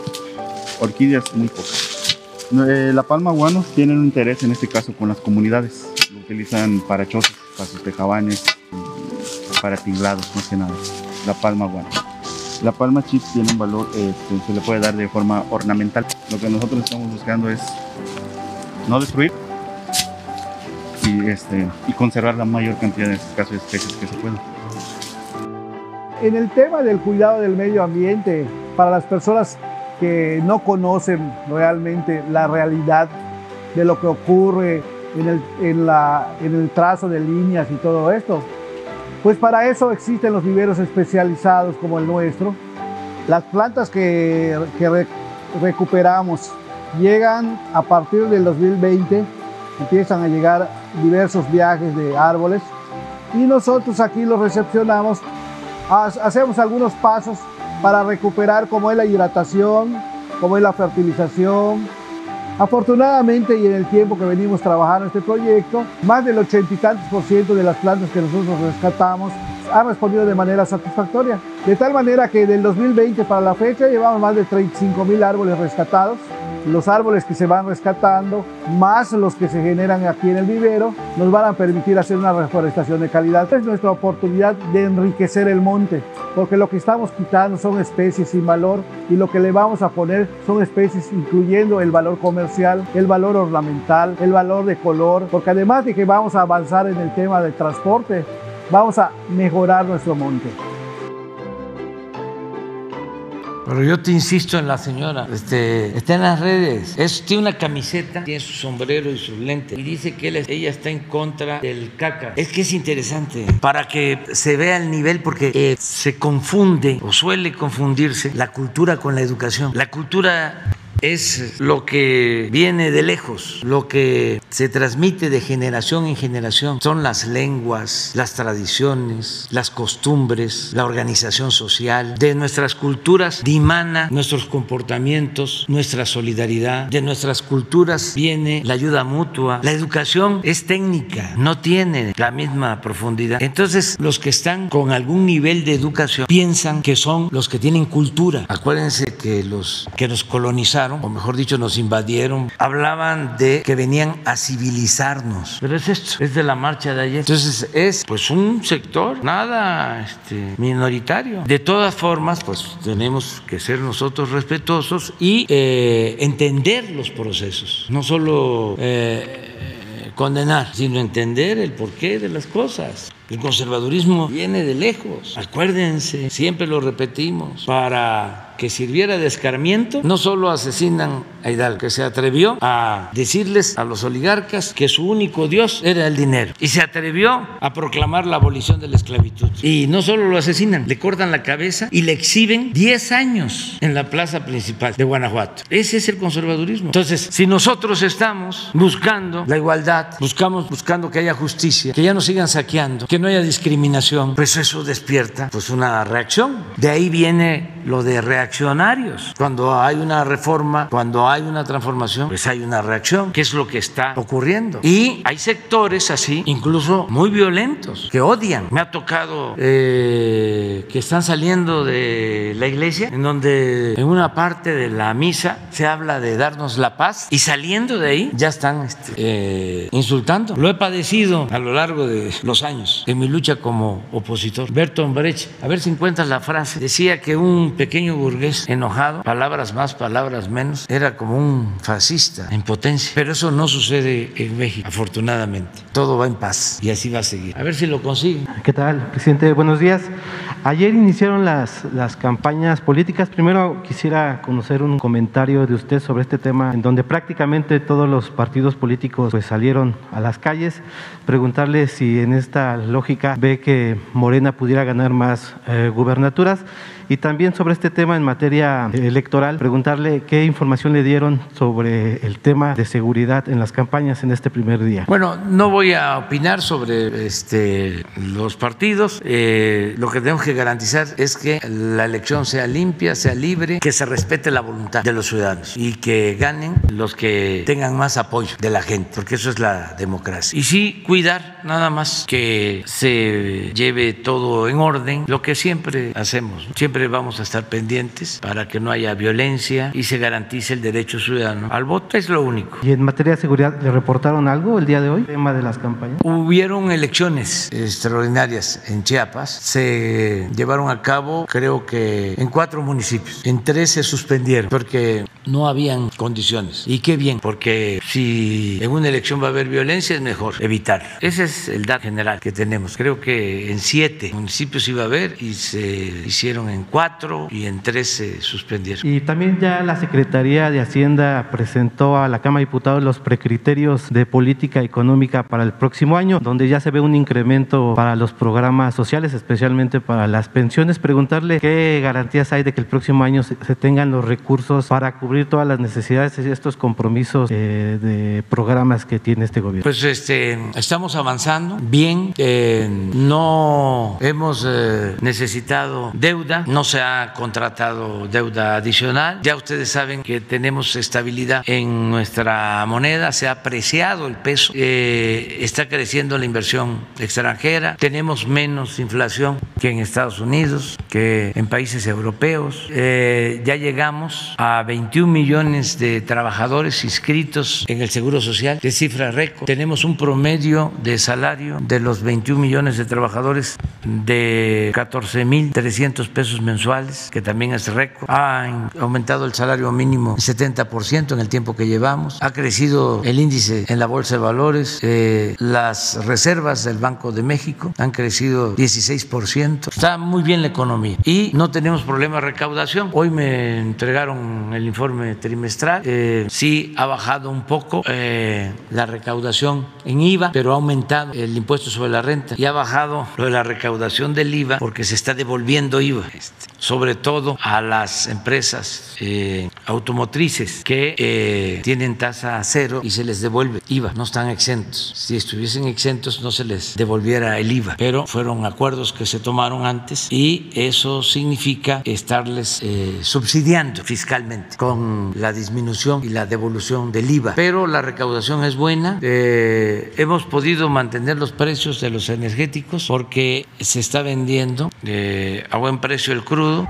Orquídeas muy pocas. Eh, la palma guano tienen un interés en este caso con las comunidades. Lo utilizan para chozas, para sus tejabanes, para tinglados, más que nada. La palma guano. La palma chip tiene un valor, este, se le puede dar de forma ornamental. Lo que nosotros estamos buscando es no destruir y, este, y conservar la mayor cantidad de casos de especies que se puedan. En el tema del cuidado del medio ambiente, para las personas que no conocen realmente la realidad de lo que ocurre en el, en la, en el trazo de líneas y todo esto, pues para eso existen los viveros especializados como el nuestro. Las plantas que, recuperamos llegan a partir del 2020, empiezan a llegar diversos viajes de árboles y nosotros aquí los recepcionamos, hacemos algunos pasos para recuperar como es la hidratación, como es la fertilización, Afortunadamente y en el tiempo que venimos trabajando este proyecto, más del ochenta y tantos por ciento de las plantas que nosotros rescatamos han respondido de manera satisfactoria. De tal manera que del 2020 para la fecha llevamos más de 35 mil árboles rescatados. Los árboles que se van rescatando, más los que se generan aquí en el vivero, nos van a permitir hacer una reforestación de calidad. Es nuestra oportunidad de enriquecer el monte, porque lo que estamos quitando son especies sin valor y lo que le vamos a poner son especies incluyendo el valor comercial, el valor ornamental, el valor de color, porque además de que vamos a avanzar en el tema del transporte, vamos a mejorar nuestro monte. Pero yo te insisto en la señora, este, está en las redes, es, tiene una camiseta, tiene su sombrero y sus lentes y dice que ella está en contra del caca. Es que es interesante para que se vea el nivel porque eh, se confunde o suele confundirse la cultura con la educación. La cultura es lo que viene de lejos, lo que se transmite de generación en generación. Son las lenguas, las tradiciones, las costumbres, la organización social. De nuestras culturas dimana nuestros comportamientos, nuestra solidaridad. De nuestras culturas viene la ayuda mutua. La educación es técnica, no tiene la misma profundidad. Entonces, los que están con algún nivel de educación piensan que son los que tienen cultura. Acuérdense que los que nos colonizaron o mejor dicho, nos invadieron, hablaban de que venían a civilizarnos. Pero es esto, es de la marcha de ayer. Entonces es pues un sector nada este, minoritario. De todas formas, pues tenemos que ser nosotros respetuosos y eh, entender los procesos, no solo eh, condenar, sino entender el porqué de las cosas. El conservadurismo viene de lejos. Acuérdense, siempre lo repetimos, para que sirviera de escarmiento, no solo asesinan a Hidalgo, que se atrevió a decirles a los oligarcas que su único Dios era el dinero y se atrevió a proclamar la abolición de la esclavitud. Y no solo lo asesinan, le cortan la cabeza y le exhiben 10 años en la plaza principal de Guanajuato. Ese es el conservadurismo. Entonces, si nosotros estamos buscando la igualdad, buscamos buscando que haya justicia, que ya no sigan saqueando, que no haya discriminación, pues eso despierta pues una reacción. De ahí viene lo de reaccionarios. Cuando hay una reforma, cuando hay una transformación, pues hay una reacción, que es lo que está ocurriendo. Y hay sectores así, incluso muy violentos, que odian. Me ha tocado eh, que están saliendo de la iglesia, en donde en una parte de la misa se habla de darnos la paz y saliendo de ahí ya están este, eh, insultando. Lo he padecido a lo largo de los años en mi lucha como opositor. Bertolt Brecht, a ver si encuentras la frase, decía que un pequeño burgués enojado, palabras más, palabras menos, era como un fascista en potencia. Pero eso no sucede en México, afortunadamente. Todo va en paz y así va a seguir. A ver si lo consigue. ¿Qué tal, presidente? Buenos días. Ayer iniciaron las, las campañas políticas. Primero quisiera conocer un comentario de usted sobre este tema, en donde prácticamente todos los partidos políticos pues, salieron a las calles. Preguntarle si en esta lógica ve que Morena pudiera ganar más eh, gubernaturas y también sobre este tema en materia electoral, preguntarle qué información le dieron sobre el tema de seguridad en las campañas en este primer día. Bueno, no voy a opinar sobre este, los partidos. Eh, lo que tenemos que garantizar es que la elección sea limpia, sea libre, que se respete la voluntad de los ciudadanos y que ganen los que tengan más apoyo de la gente, porque eso es la democracia. Y sí, cuidar nada más que se lleve todo en orden, lo que siempre hacemos. Siempre vamos a estar pendientes para que no haya violencia y se garantice el derecho ciudadano al voto. Es lo único. ¿Y en materia de seguridad le reportaron algo el día de hoy? Tema de las campañas. Hubieron elecciones extraordinarias en Chiapas. Se llevaron a cabo, creo que en cuatro municipios. En tres se suspendieron porque no habían condiciones. Y qué bien, porque si en una elección va a haber violencia es mejor evitar. Ese es el dato general que tenemos. Creo que en siete municipios iba a haber y se hicieron en cuatro y en tres se suspendieron. Y también ya la Secretaría de Hacienda presentó a la Cámara de Diputados los precriterios de política económica para el próximo año, donde ya se ve un incremento para los programas sociales, especialmente para las pensiones. Preguntarle qué garantías hay de que el próximo año se, tengan los recursos para cubrir todas las necesidades y estos compromisos eh, de programas que tiene este gobierno. Pues este, estamos avanzando bien, eh, no hemos eh, necesitado deuda, no se ha contratado deuda adicional. Ya ustedes saben que tenemos estabilidad en nuestra moneda, se ha apreciado el peso, eh, está creciendo la inversión extranjera, tenemos menos inflación que en Estados Unidos, que en países europeos. Eh, ya llegamos a 21 millones de trabajadores inscritos en el Seguro Social, de cifra récord. Tenemos un promedio de salario de los 21 millones de trabajadores de 14.300 pesos mensuales que también es récord. Ha aumentado el salario mínimo en 70% en el tiempo que llevamos. Ha crecido el índice en la Bolsa de Valores. Eh, las reservas del Banco de México han crecido 16%. Está muy bien la economía y no tenemos problema de recaudación. Hoy me entregaron el informe trimestral. Eh, sí ha bajado un poco eh, la recaudación en IVA, pero ha aumentado el impuesto sobre la renta y ha bajado lo de la recaudación del IVA porque se está devolviendo IVA. Sobre todo a las empresas eh, automotrices que eh, tienen tasa cero y se les devuelve IVA, no están exentos. Si estuviesen exentos no se les devolviera el IVA, pero fueron acuerdos que se tomaron antes y eso significa estarles eh, subsidiando fiscalmente con la disminución y la devolución del IVA. Pero la recaudación es buena, hemos podido mantener los precios de los energéticos porque se está vendiendo a buen precio el 그리고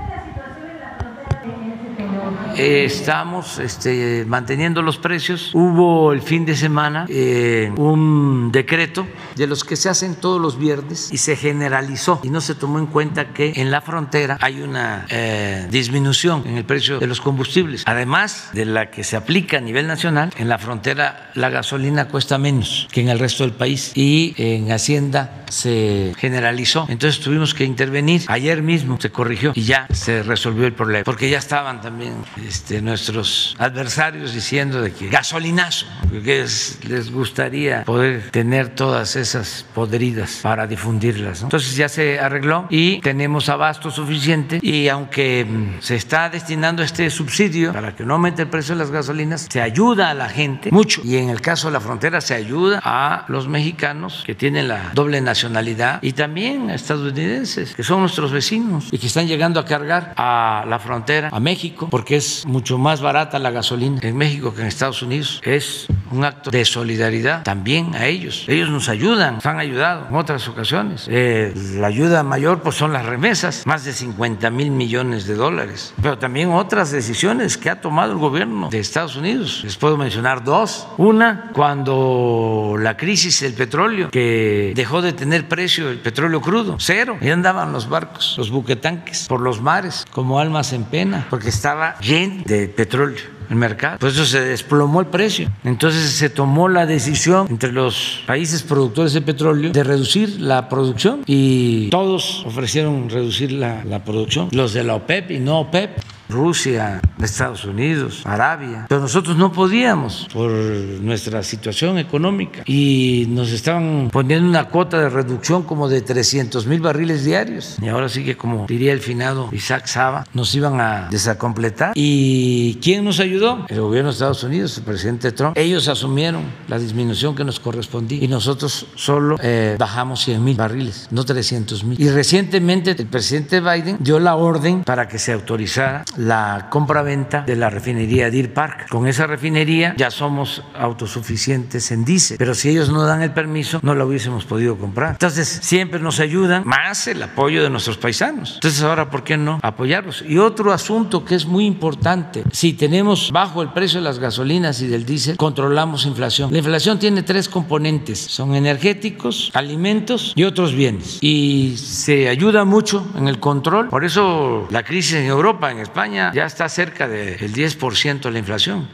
crudo estamos este, manteniendo los precios. Hubo el fin de semana eh, un decreto de los que se hacen todos los viernes y se generalizó y no se tomó en cuenta que en la frontera hay una eh, disminución en el precio de los combustibles. Además de la que se aplica a nivel nacional, en la frontera la gasolina cuesta menos que en el resto del país y en Hacienda se generalizó. Entonces tuvimos que intervenir. Ayer mismo se corrigió y ya se resolvió el problema porque ya estaban también este, nuestros adversarios diciendo de que gasolinazo, que les gustaría poder tener todas esas podridas para difundirlas. Entonces ya se arregló y tenemos abasto suficiente y aunque mm, se está destinando este subsidio para que no aumente el precio de las gasolinas, se ayuda a la gente mucho y en el caso de la frontera se ayuda a los mexicanos que tienen la doble nacionalidad y también a estadounidenses que son nuestros vecinos y que están llegando a cargar a la frontera a México porque es mucho más barata la gasolina en México que en Estados Unidos. Es un acto de solidaridad también a ellos. Ellos nos ayudan, nos han ayudado en otras ocasiones. Eh, la ayuda mayor pues son las remesas, más de 50 mil millones de dólares. Pero también otras decisiones que ha tomado el gobierno de Estados Unidos. Les puedo mencionar dos. Una, cuando la crisis del petróleo, que dejó de tener precio el petróleo crudo, cero. Y andaban los barcos, los buquetanques, por los mares, como almas en pena, porque estaba lleno de petróleo el mercado. Por eso se desplomó el precio. Entonces se tomó la decisión entre los países productores de petróleo de reducir la producción y todos ofrecieron reducir la, la producción, los de la OPEP y no OPEP. Rusia, Estados Unidos, Arabia, pero nosotros no podíamos por nuestra situación económica y nos estaban poniendo una cuota de reducción como de 300 mil barriles diarios. Y ahora sí que como diría el finado Isaac Saba, nos iban a desacompletar. Y ¿quién nos ayudó? El gobierno de Estados Unidos, el presidente Trump, ellos asumieron la disminución que nos correspondía y nosotros solo eh, bajamos 100 mil barriles, no 300 mil. Y recientemente el presidente Biden dio la orden para que se autorizara la compra-venta de la refinería Deer Park. Con esa refinería ya somos autosuficientes en diésel, pero si ellos no dan el permiso, no la hubiésemos podido comprar. Entonces, siempre nos ayudan, más el apoyo de nuestros paisanos. Entonces, ahora, ¿por qué no apoyarlos? Y otro asunto que es muy importante, si tenemos bajo el precio de las gasolinas y del diésel, controlamos inflación. La inflación tiene tres componentes, son energéticos, alimentos y otros bienes. Y se ayuda mucho en el control. Por eso la crisis en Europa, en España, ya está cerca del 10% la inflación,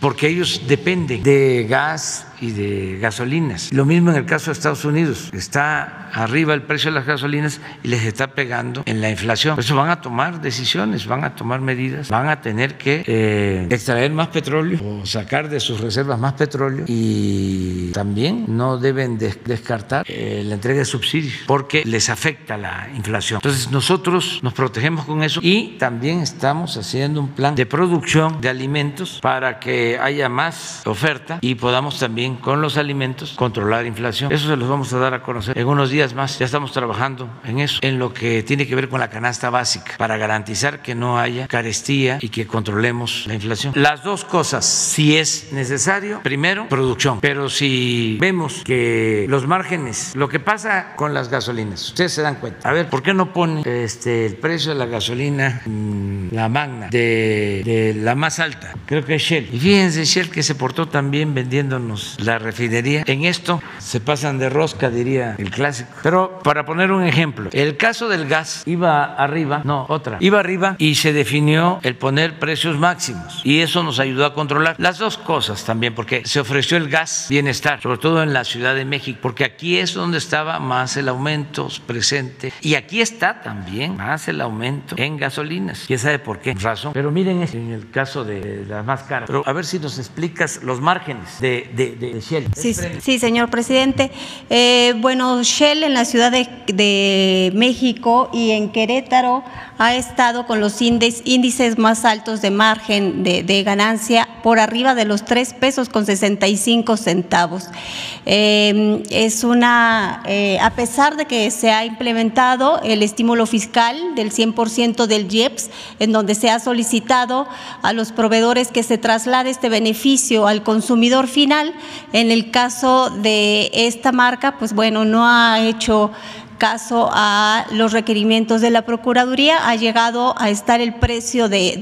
porque ellos dependen de gas, y de gasolinas. Lo mismo en el caso de Estados Unidos. Está arriba el precio de las gasolinas y les está pegando en la inflación. Por eso van a tomar decisiones, van a tomar medidas, van a tener que eh, extraer más petróleo o sacar de sus reservas más petróleo y también no deben descartar eh, la entrega de subsidios porque les afecta la inflación. Entonces nosotros nos protegemos con eso y también estamos haciendo un plan de producción de alimentos para que haya más oferta y podamos también con los alimentos controlar inflación. Eso se los vamos a dar a conocer en unos días más. Ya estamos trabajando en eso, en lo que tiene que ver con la canasta básica, para garantizar que no haya carestía y que controlemos la inflación. Las dos cosas, si es necesario, primero, producción. Pero si vemos que los márgenes, lo que pasa con las gasolinas, ustedes se dan cuenta. A ver, ¿por qué no pone este, el precio de la gasolina, la magna, de, de la más alta? Creo que es Shell. Y fíjense, Shell que se portó también vendiéndonos la refinería. En esto se pasan de rosca, diría el clásico. Pero para poner un ejemplo, el caso del gas iba arriba, no, otra, iba arriba y se definió el poner precios máximos. Y eso nos ayudó a controlar las dos cosas también, porque se ofreció el gas bienestar, sobre todo en la Ciudad de México, porque aquí es donde estaba más el aumento presente. Y aquí está también más el aumento en gasolinas. ¿Quién sabe por qué? Razón. Pero miren, en el caso de las más caras. Pero a ver si nos explicas los márgenes de, de Sí, señor presidente. Eh, bueno, Shell en la Ciudad de, México y en Querétaro ha estado con los índices más altos de margen de, ganancia por arriba de los 3 pesos con 65 centavos. Eh, es una, eh, a pesar de que se ha implementado el estímulo fiscal del 100% del IEPS, en donde se ha solicitado a los proveedores que se traslade este beneficio al consumidor final, en el caso de esta marca, pues bueno, no ha hecho caso a los requerimientos de la Procuraduría, ha llegado a estar el precio de,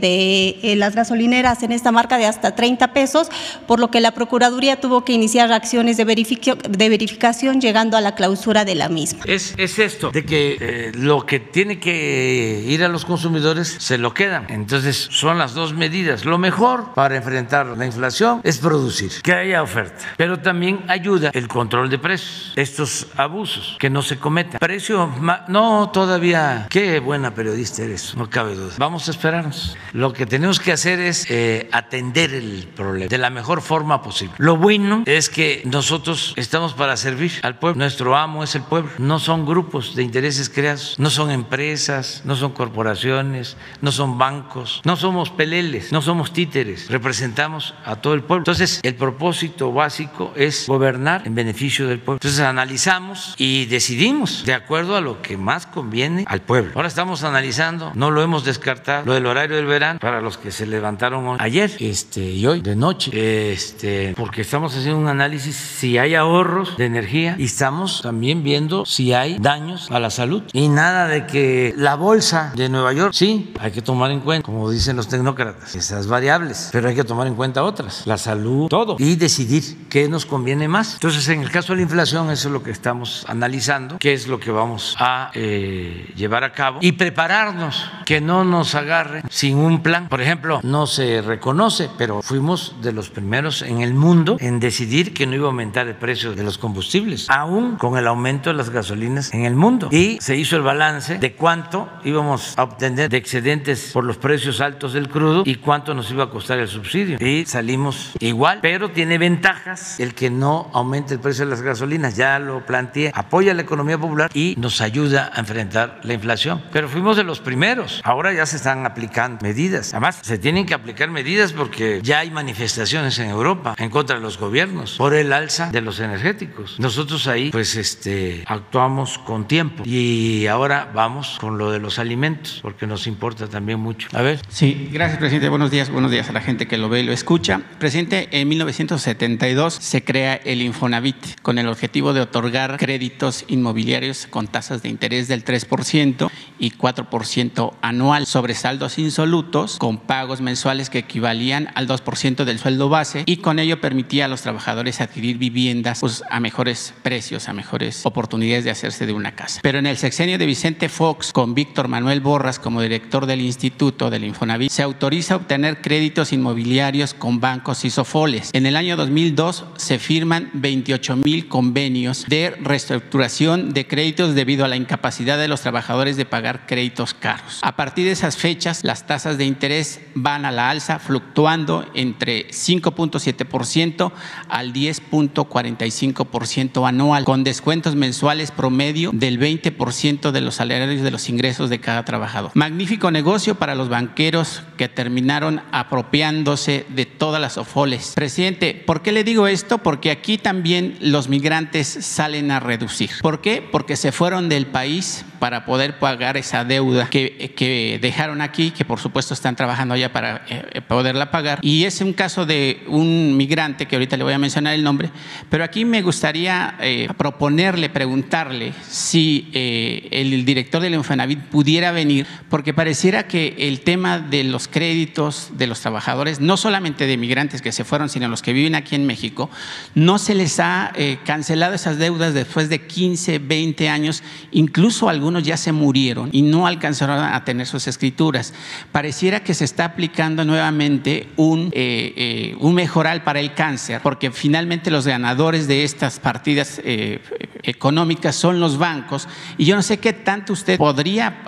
eh, las gasolineras en esta marca de hasta 30 pesos, por lo que la Procuraduría tuvo que iniciar acciones de, de verificación llegando a la clausura de la misma. Es, esto, de que eh, lo que tiene que ir a los consumidores se lo quedan. Entonces son las dos medidas. Lo mejor para enfrentar la inflación es producir, que haya oferta, pero también ayuda el control de precios, estos abusos que no se cometan precio, no, todavía, qué buena periodista eres, no cabe duda. Vamos a esperarnos. Lo que tenemos que hacer es eh, atender el problema de la mejor forma posible. Lo bueno es que nosotros estamos para servir al pueblo. Nuestro amo es el pueblo. No son grupos de intereses creados, no son empresas, no son corporaciones, no son bancos, no somos peleles, no somos títeres. Representamos a todo el pueblo. Entonces, el propósito básico es gobernar en beneficio del pueblo. Entonces, analizamos y decidimos de acuerdo a lo que más conviene al pueblo. Ahora estamos analizando, no lo hemos descartado, lo del horario del verano para los que se levantaron ayer este, y hoy de noche, este, porque estamos haciendo un análisis si hay ahorros de energía y estamos también viendo si hay daños a la salud. Y nada de que la bolsa de Nueva York, sí, hay que tomar en cuenta, como dicen los tecnócratas, esas variables, pero hay que tomar en cuenta otras, la salud, todo, y decidir qué nos conviene más. Entonces, en el caso de la inflación, eso es lo que estamos analizando, qué es lo que vamos a eh, llevar a cabo y prepararnos, que no nos agarre sin un plan. Por ejemplo, no se reconoce, pero fuimos de los primeros en el mundo en decidir que no iba a aumentar el precio de los combustibles, aún con el aumento de las gasolinas en el mundo. Y se hizo el balance de cuánto íbamos a obtener de excedentes por los precios altos del crudo y cuánto nos iba a costar el subsidio. Y salimos igual, pero tiene ventajas el que no aumente el precio de las gasolinas. Ya lo planteé, apoya la economía popular y nos ayuda a enfrentar la inflación. Pero fuimos de los primeros. Ahora ya se están aplicando medidas. Además, se tienen que aplicar medidas porque ya hay manifestaciones en Europa en contra de los gobiernos por el alza de los energéticos. Nosotros ahí, pues, este, actuamos con tiempo y ahora vamos con lo de los alimentos porque nos importa también mucho. A ver. Sí, gracias, presidente. Buenos días. Buenos días a la gente que lo ve y lo escucha. Presidente, en 1972 se crea el Infonavit con el objetivo de otorgar créditos inmobiliarios con tasas de interés del 3% y 4% anual sobre saldos insolutos con pagos mensuales que equivalían al 2% del sueldo base y con ello permitía a los trabajadores adquirir viviendas pues, a mejores precios, a mejores oportunidades de hacerse de una casa. Pero en el sexenio de Vicente Fox con Víctor Manuel Borras como director del Instituto del Infonavit se autoriza obtener créditos inmobiliarios con bancos y sofoles. En el año 2002 se firman 28 mil convenios de reestructuración de créditos debido a la incapacidad de los trabajadores de pagar créditos caros. A partir de esas fechas, las tasas de interés van a la alza, fluctuando entre 5.7% al 10.45% anual, con descuentos mensuales promedio del 20% de los salarios de los ingresos de cada trabajador. Magnífico negocio para los banqueros que terminaron apropiándose de todas las ofoles. Presidente, ¿por qué le digo esto? Porque aquí también los migrantes salen a reducir. ¿Por qué? Porque se fueron del país para poder pagar esa deuda que, dejaron aquí, que por supuesto están trabajando allá para eh, poderla pagar. Y es un caso de un migrante, que ahorita le voy a mencionar el nombre, pero aquí me gustaría eh, proponerle, preguntarle si eh, el director del Infonavit pudiera venir, porque pareciera que el tema de los créditos de los trabajadores, no solamente de migrantes que se fueron, sino los que viven aquí en México, no se les ha cancelado esas deudas después de 15, 20 años, incluso algunos ya se murieron y no alcanzaron a tener sus escrituras. Pareciera que se está aplicando nuevamente un, eh, eh, un mejoral para el cáncer, porque finalmente los ganadores de estas partidas eh, económicas son los bancos. Y yo no sé qué tanto usted podría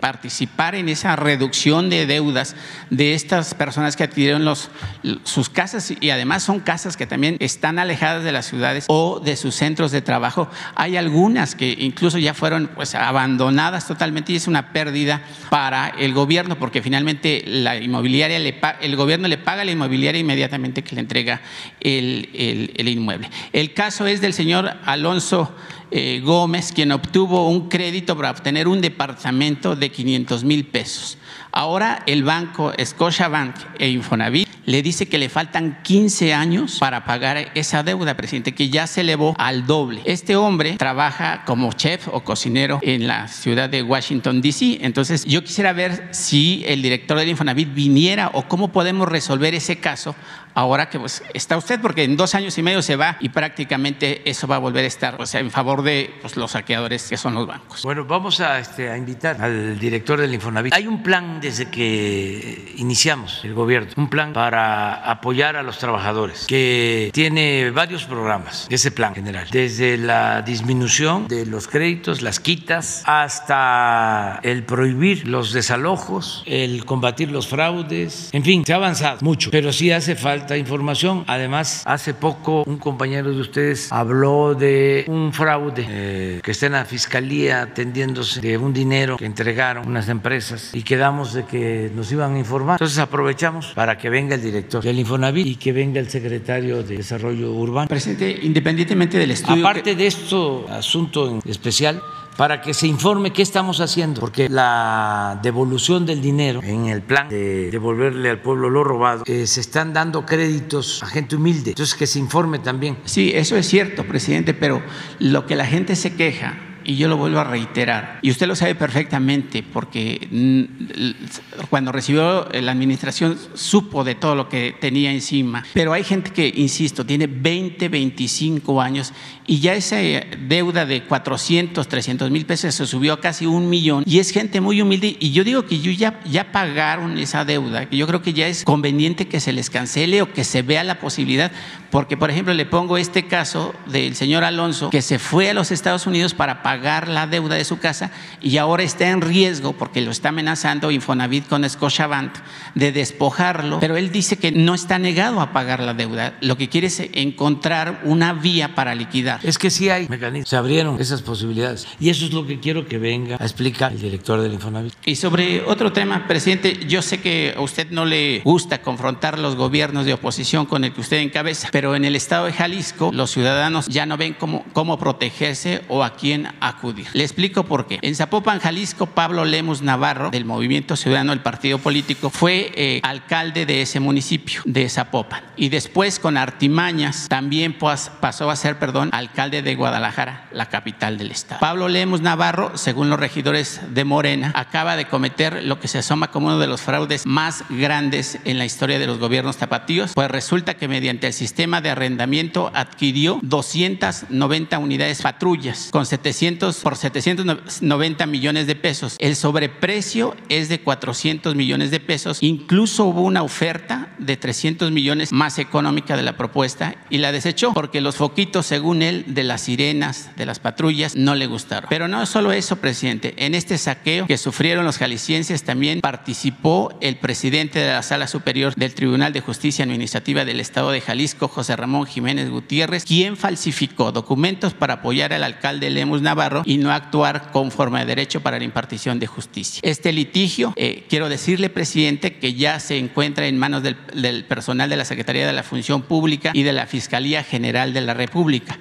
participar en esa reducción de deudas de estas personas que adquirieron los, sus casas y además son casas que también están alejadas de las ciudades o de sus centros de trabajo. Hay algunas que incluso ya fueron pues, abandonadas totalmente y es una pérdida para el gobierno porque finalmente la inmobiliaria le el gobierno le paga a la inmobiliaria inmediatamente que le entrega el, el, inmueble. El caso es del señor Alonso eh, Gómez, quien obtuvo un crédito para obtener un departamento de 500 mil pesos. Ahora el banco Scotiabank e Infonavit le dice que le faltan 15 años para pagar esa deuda, presidente, que ya se elevó al doble. Este hombre trabaja como chef o cocinero en la ciudad de Washington, D.C. Entonces, yo quisiera ver si el director del Infonavit viniera o cómo podemos resolver ese caso ahora que pues, está usted, porque en dos años y medio se va y prácticamente eso va a volver a estar en favor de pues, los saqueadores que son los bancos. Bueno, vamos a, este, a invitar al director del Infonavit. Hay un plan desde que iniciamos el gobierno, un plan para para apoyar a los trabajadores, que tiene varios programas, ese plan general, desde la disminución de los créditos, las quitas, hasta el prohibir los desalojos, el combatir los fraudes, en fin, se ha avanzado mucho, pero sí hace falta información. Además, hace poco un compañero de ustedes habló de un fraude eh, que está en la fiscalía atendiéndose de un dinero que entregaron unas empresas y quedamos de que nos iban a informar. Entonces aprovechamos para que venga el director del Infonavit y que venga el secretario de Desarrollo Urbano. Presidente, independientemente del estudio. Aparte de esto, asunto en especial, para que se informe qué estamos haciendo, porque la devolución del dinero en el plan de devolverle al pueblo lo robado, eh, se están dando créditos a gente humilde, entonces que se informe también. Sí, eso es cierto, presidente, pero lo que la gente se queja y yo lo vuelvo a reiterar, y usted lo sabe perfectamente porque mm, cuando recibió la administración supo de todo lo que tenía encima, pero hay gente que, insisto, tiene 20, 25 años y ya esa deuda de 400, 300 mil pesos se subió a casi un millón. Y es gente muy humilde y yo digo que yo ya, ya pagaron esa deuda, que yo creo que ya es conveniente que se les cancele o que se vea la posibilidad, porque por ejemplo le pongo este caso del señor Alonso que se fue a los Estados Unidos para pagar la deuda de su casa y ahora está en riesgo porque lo está amenazando Infonavit con Scotiabank de despojarlo, pero él dice que no está negado a pagar la deuda, lo que quiere es encontrar una vía para liquidar. Es que sí hay mecanismos, se abrieron esas posibilidades. Y eso es lo que quiero que venga a explicar el director del Infonavit. Y sobre otro tema, presidente, yo sé que a usted no le gusta confrontar los gobiernos de oposición con el que usted encabeza, pero en el estado de Jalisco los ciudadanos ya no ven cómo, cómo protegerse o a quién acudir. Le explico por qué. En Zapopan, Jalisco, Pablo Lemus Navarro, del Movimiento Ciudadano del Partido Político, fue eh, alcalde de ese municipio, de Zapopan. Y después, con artimañas, también pasó a ser, perdón, alcalde de Guadalajara, la capital del estado. Pablo Lemos Navarro, según los regidores de Morena, acaba de cometer lo que se asoma como uno de los fraudes más grandes en la historia de los gobiernos tapatíos, pues resulta que mediante el sistema de arrendamiento adquirió 290 unidades patrullas con 700 por 790 millones de pesos. El sobreprecio es de 400 millones de pesos. Incluso hubo una oferta de 300 millones más económica de la propuesta y la desechó porque los foquitos, según él, de las sirenas, de las patrullas, no le gustaron. Pero no solo eso, presidente. En este saqueo que sufrieron los jaliscienses también participó el presidente de la Sala Superior del Tribunal de Justicia Administrativa del Estado de Jalisco, José Ramón Jiménez Gutiérrez, quien falsificó documentos para apoyar al alcalde Lemus Navarro y no actuar conforme a derecho para la impartición de justicia. Este litigio, eh, quiero decirle, presidente, que ya se encuentra en manos del, del personal de la Secretaría de la Función Pública y de la Fiscalía General de la República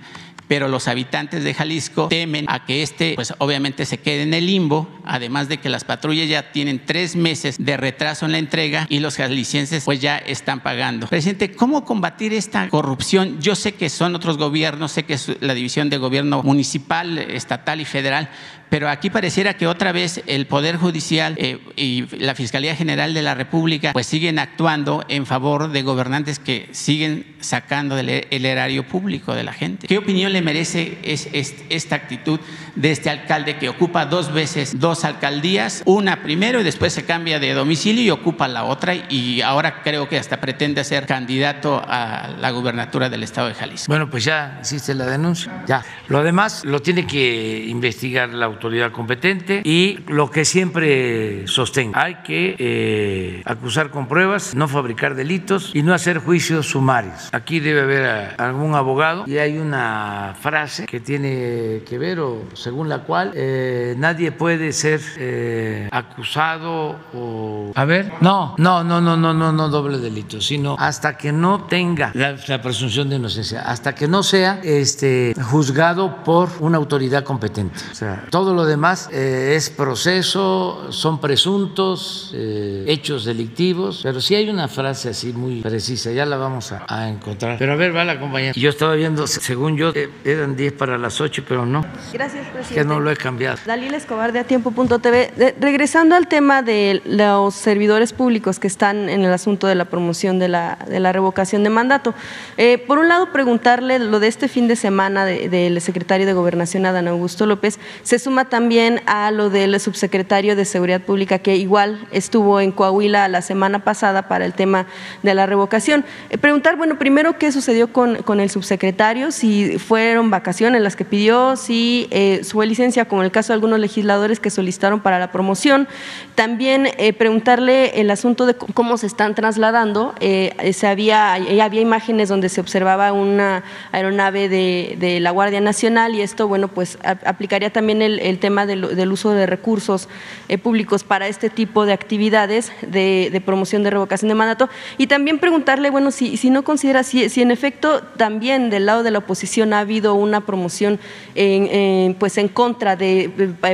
pero los habitantes de Jalisco temen a que este, pues obviamente se quede en el limbo, además de que las patrullas ya tienen tres meses de retraso en la entrega y los jaliscienses pues ya están pagando. Presidente, ¿cómo combatir esta corrupción? Yo sé que son otros gobiernos, sé que es la división de gobierno municipal, estatal y federal, pero aquí pareciera que otra vez el Poder Judicial eh, y la Fiscalía General de la República pues siguen actuando en favor de gobernantes que siguen sacando el, erario público de la gente. ¿Qué opinión le merece es, esta actitud de este alcalde que ocupa dos veces dos alcaldías, una primero y después se cambia de domicilio y ocupa la otra y ahora creo que hasta pretende ser candidato a la gubernatura del estado de Jalisco? Bueno, pues ya existe la denuncia, ya. Lo demás lo tiene que investigar la autoridad autoridad competente y lo que siempre sostengo, hay que eh, acusar con pruebas, no fabricar delitos y no hacer juicios sumarios. Aquí debe haber algún abogado y hay una frase que tiene que ver o según la cual eh, nadie puede ser eh, acusado o... A ver, no, no, no, no, no, no, no doble delito, sino hasta que no tenga la, la presunción de inocencia, hasta que no sea este, juzgado por una autoridad competente. O sea, todo lo demás eh, es proceso, son presuntos, eh, hechos delictivos, pero sí hay una frase así muy precisa, ya la vamos a, encontrar. Pero a ver, va la compañera. Yo estaba viendo, según yo, eh, eran 10 para las 8, pero no. Gracias, presidente. Que no lo he cambiado. Dalila Escobar de Atiempo.tv. De- Regresando al tema de los servidores públicos que están en el asunto de la promoción de la, de la revocación de mandato. Eh, por un lado, preguntarle lo de este fin de semana de- del secretario de Gobernación, Adán Augusto López, se también a lo del subsecretario de Seguridad Pública, que igual estuvo en Coahuila la semana pasada para el tema de la revocación. Eh, preguntar, bueno, primero, ¿qué sucedió con, con el subsecretario? Si fueron vacaciones las que pidió, si eh, fue licencia, como en el caso de algunos legisladores que solicitaron para la promoción. También eh, preguntarle el asunto de cómo se están trasladando. Eh, se había, eh, había imágenes donde se observaba una aeronave de, de la Guardia Nacional y esto, bueno, pues aplicaría también el, el tema del, uso de recursos eh, públicos para este tipo de actividades de, de promoción de revocación de mandato. Y también preguntarle, bueno, si, si no considera, si, si en efecto también del lado de la oposición ha habido una promoción en, en, pues en contra de,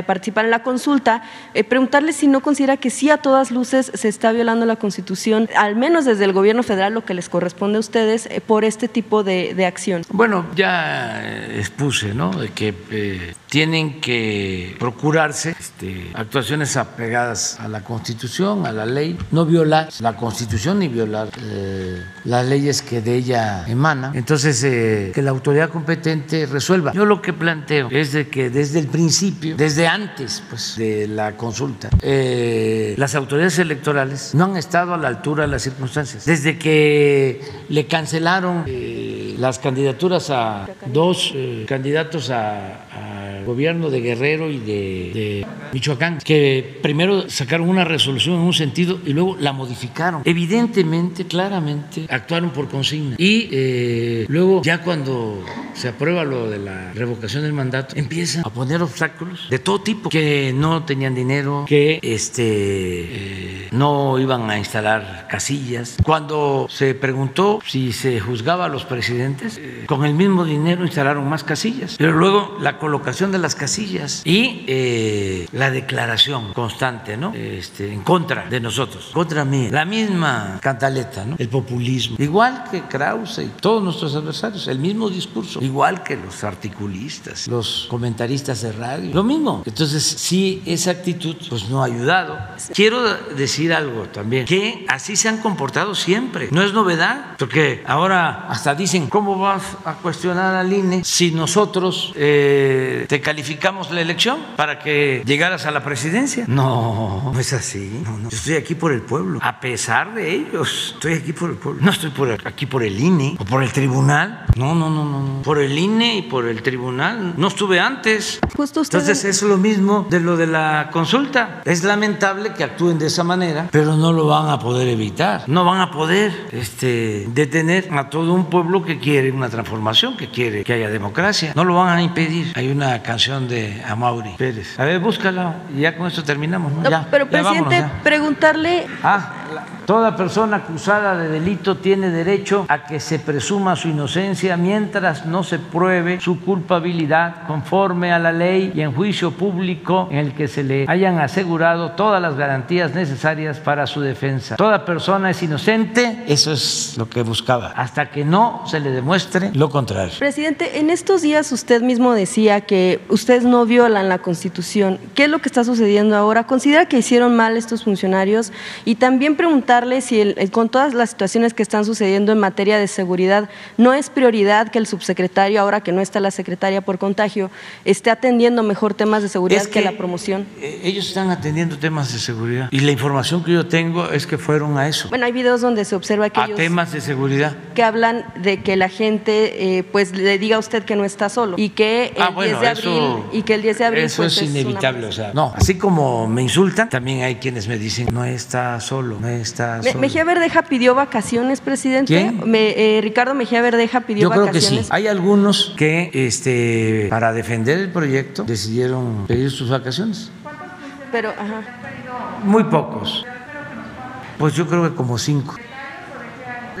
participar en la consulta, eh, preguntarle si no considera que sí a todas luces se está violando la Constitución, al menos desde el gobierno federal, lo que les corresponde a ustedes, eh, por este tipo de, de acción. Bueno, ya expuse, ¿no? De que tienen que procurarse este, actuaciones apegadas a la Constitución, a la ley, no violar la Constitución ni violar eh, las leyes que de ella emanan. Entonces, eh, que la autoridad competente resuelva. Yo lo que planteo es de que desde el principio, desde antes pues, de la consulta, eh, las autoridades electorales no han estado a la altura de las circunstancias. Desde que le cancelaron las candidaturas a dos candidatos a- gobierno de Guerrero y de, Michoacán, que primero sacaron una resolución en un sentido y luego la modificaron. Evidentemente, claramente, actuaron por consigna. Y eh, luego, ya cuando se aprueba lo de la revocación del mandato, empiezan a poner obstáculos de todo tipo, que no tenían dinero, que este, eh, no iban a instalar casillas. Cuando se preguntó si se juzgaba a los presidentes, eh, con el mismo dinero instalaron más casillas. Pero luego la colocación de las casillas y eh, la declaración constante, ¿no? Este, en contra de nosotros, contra mí. La misma cantaleta, ¿no? El populismo. Igual que Krause y todos nuestros adversarios, el mismo discurso. Igual que los articulistas, los comentaristas de radio. Lo mismo. Entonces, sí, esa actitud pues no ha ayudado. Quiero decir algo también, que así se han comportado siempre. No es novedad, porque ahora hasta dicen, ¿cómo vas a cuestionar al INE si nosotros eh, te calificamos la elección para que llegaras a la presidencia? No, no es así. No, no. Yo estoy aquí por el pueblo, a pesar de ellos. Estoy aquí por el pueblo. No estoy por aquí por el INE o por el tribunal. No, no, no, no. no. Por el INE y por el tribunal. No estuve antes. Justo usted- Entonces es lo mismo de lo de la consulta. Es lamentable que actúen de esa manera, pero no lo van a poder evitar. No van a poder este, detener a todo un pueblo que quiere una transformación, que quiere que haya democracia. No lo van a impedir. Hay una canción de Amaury Pérez. A ver, búscala y ya con esto terminamos. ¿no? No, Ya, pero ya vámonos, presidente, ya. preguntarle Ah, toda persona acusada de delito tiene derecho a que se presuma su inocencia mientras no se pruebe su culpabilidad conforme a la ley y en juicio público en el que se le hayan asegurado todas las garantías necesarias para su defensa. Toda persona es inocente, eso es lo que buscaba, hasta que no se le demuestre lo contrario. Presidente, en estos días usted mismo decía que ustedes no violan la Constitución. ¿Qué es lo que está sucediendo ahora? ¿Considera que hicieron mal estos funcionarios? Y también preguntarle si el- con todas las situaciones que están sucediendo en materia de seguridad, no es prioridad que el subsecretario, ahora que no está la secretaria por contagio, esté atendiendo mejor temas de seguridad Es que, que- la promoción. Eh, Ellos están atendiendo temas de seguridad y la información que yo tengo es que fueron a eso, Bueno, hay videos donde se observa que a ellos temas de seguridad. que hablan de que la gente eh, pues le diga a usted que no está solo y que el Ah, bueno, 10 de abril eso- y que el 10 de abril Eso pues, es inevitable, o sea, no, así como me insultan, también hay quienes me dicen, no está solo, no está. Mejía Verdeja pidió vacaciones, presidente. ¿Quién? Me- eh, Ricardo Mejía Verdeja pidió Yo creo que vacaciones. sí. Hay algunos que, este, para defender el proyecto, decidieron pedir sus vacaciones. Pero, ajá. Muy pocos. Pues yo creo que como cinco.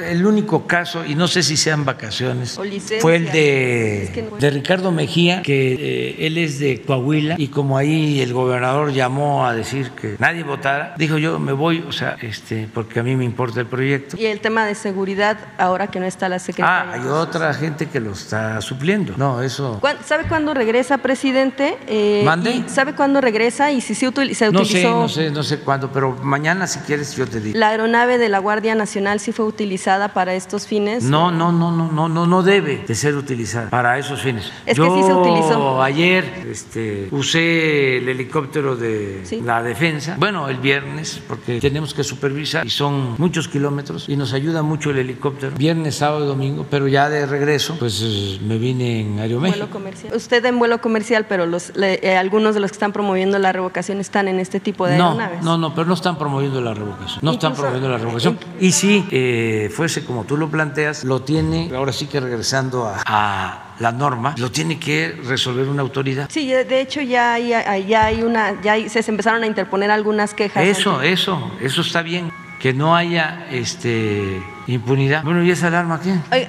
El único caso, y no sé si sean vacaciones, fue el de, Es que no- de Ricardo Mejía, que eh, él es de Coahuila, y como ahí el gobernador llamó a decir que nadie votara, dijo yo me voy, o sea, este, porque a mí me importa el proyecto. Y el tema de seguridad, ahora que no está la Ah, secretaria. hay otra gente que lo está supliendo. No, eso. ¿Cuán- ¿Sabe cuándo regresa, presidente? Eh, ¿Mande? ¿Sabe cuándo regresa? Y si se, util- se No sé, utilizó no sé, no sé cuándo, pero mañana si quieres yo te digo. la aeronave de la Guardia Nacional, si fue utilizada para estos fines. No, no, no, no, no, no, no debe de ser utilizada para esos fines. Es que Yo sí se utilizó. Ayer este, usé el helicóptero de Sí. la defensa. Bueno, el viernes, porque tenemos que supervisar y son muchos kilómetros y nos ayuda mucho el helicóptero. Viernes, sábado y domingo, pero ya de regreso, pues eh, me vine en Aeroméxico. Vuelo comercial. Usted en vuelo comercial, pero los, eh, algunos de los que están promoviendo la revocación están en este tipo de No, aeronaves. no, no, pero no están promoviendo la revocación. No están promoviendo la revocación. Y si eh, fuese como tú lo planteas, lo tiene, ahora sí que regresando a, a la norma, lo tiene que resolver una autoridad. Sí, de de hecho ya hay, ya hay una, ya hay- se empezaron a interponer algunas quejas. Eso, eso, eso está bien. Que no haya este impunidad. Bueno, ¿y esa alarma qué? Oiga,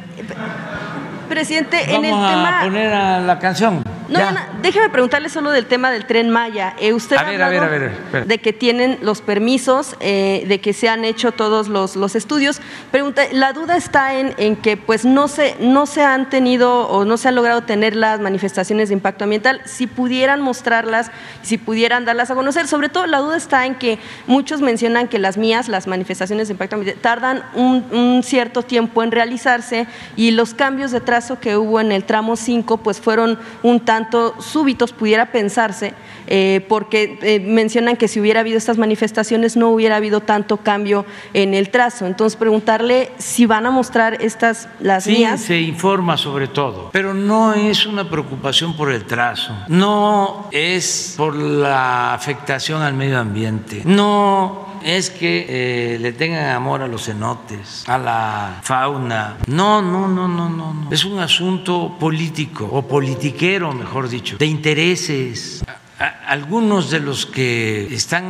presidente, en el Vamos a tema. poner a la canción. No, Ya. déjeme preguntarle solo del tema del tren Maya. Eh, usted A ha ver, a ver, a ver, espera. de que tienen los permisos, eh, de que se han hecho todos los, los estudios. Pregunta, la duda está en, en que pues no se, no se han tenido o no se han logrado tener las manifestaciones de impacto ambiental. Si pudieran mostrarlas, si pudieran darlas a conocer. Sobre todo la duda está en que muchos mencionan que las mías, las manifestaciones de impacto ambiental, tardan un, un cierto tiempo en realizarse y los cambios de trazo que hubo en el tramo 5 pues fueron un tanto súbitos, pudiera pensarse, eh, porque eh, mencionan que si hubiera habido estas manifestaciones no hubiera habido tanto cambio en el trazo. Entonces preguntarle si van a mostrar estas, las Sí, mías. se informa sobre todo, pero no es una preocupación por el trazo, no es por la afectación al medio ambiente, no es que eh, le tengan amor a los cenotes, a la fauna, no, no, no, no, no, no. es un asunto político o politiquero, mejor dicho, de intereses. Algunos de los que están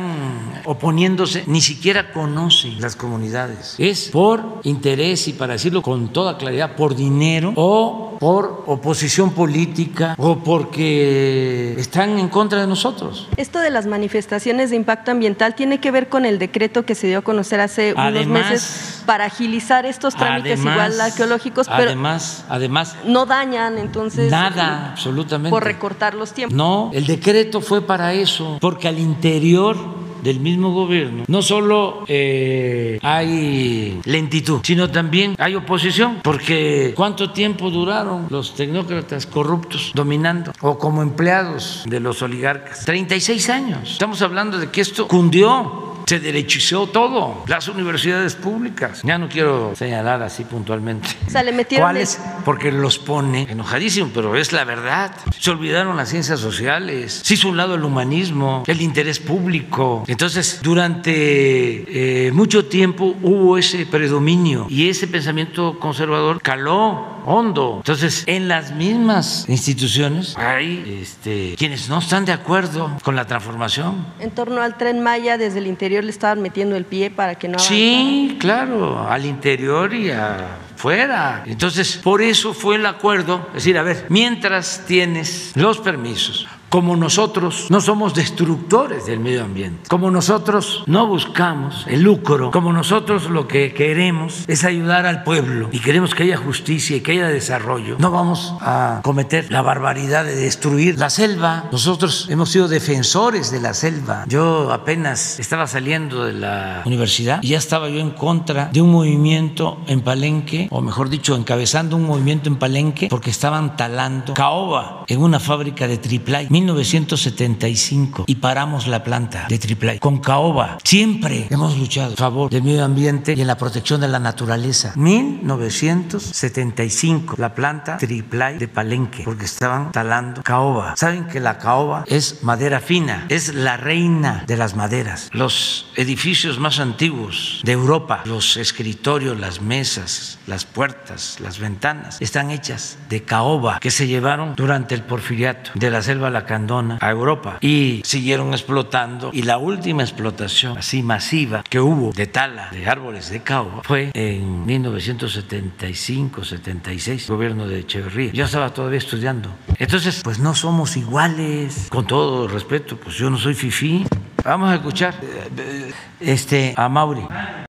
oponiéndose ni siquiera conocen las comunidades. Es por interés y para decirlo con toda claridad, por dinero o por oposición política o porque están en contra de nosotros. Esto de las manifestaciones de impacto ambiental tiene que ver con el decreto que se dio a conocer hace Además- unos meses para agilizar estos trámites Además- igual arqueológicos, pero Además, además, no dañan entonces nada, absolutamente. por recortar los tiempos. No, el decreto fue para eso, porque al interior del mismo gobierno no solo eh, hay lentitud, sino también hay oposición, porque ¿cuánto tiempo duraron los tecnócratas corruptos dominando o como empleados de los oligarcas? 36 años. Estamos hablando de que esto cundió. Se derechizó todo, las universidades públicas. Ya no quiero señalar así puntualmente. O sea, le metieron de- ¿Cuáles? Porque los pone enojadísimo, pero es la verdad. Se olvidaron las ciencias sociales, se hizo un lado el humanismo, el interés público. Entonces, durante eh, mucho tiempo hubo ese predominio y ese pensamiento conservador caló hondo. Entonces, en las mismas instituciones hay este, quienes no están de acuerdo con la transformación. En torno al tren Maya, desde el interior le estaban metiendo el pie para que no avanzara. Sí, claro, al interior y afuera. Entonces, por eso fue el acuerdo, es decir, a ver, mientras tienes los permisos, como nosotros no somos destructores del medio ambiente, como nosotros no buscamos el lucro, como nosotros lo que queremos es ayudar al pueblo y queremos que haya justicia y que haya desarrollo, no vamos a cometer la barbaridad de destruir la selva. Nosotros hemos sido defensores de la selva. Yo apenas estaba saliendo de la universidad y ya estaba yo en contra de un movimiento en Palenque, o mejor dicho, encabezando un movimiento en Palenque porque estaban talando caoba en una fábrica de triplay. 1975 y paramos la planta de triplay con caoba. Siempre hemos luchado a favor del medio ambiente y en la protección de la naturaleza. 1975 la planta triplay de Palenque porque estaban talando caoba. Saben que la caoba es madera fina, es la reina de las maderas. Los edificios más antiguos de Europa, los escritorios, las mesas, las puertas, las ventanas, están hechas de caoba que se llevaron durante el porfiriato de la selva la Lacandona a Europa y siguieron explotando y la última explotación así masiva que hubo de tala de árboles de caoba fue en 1975, 76, gobierno de Echeverría. Yo estaba todavía estudiando. Entonces, pues no somos iguales, con todo respeto, pues yo no soy fifí. Vamos a escuchar este, a Mauri.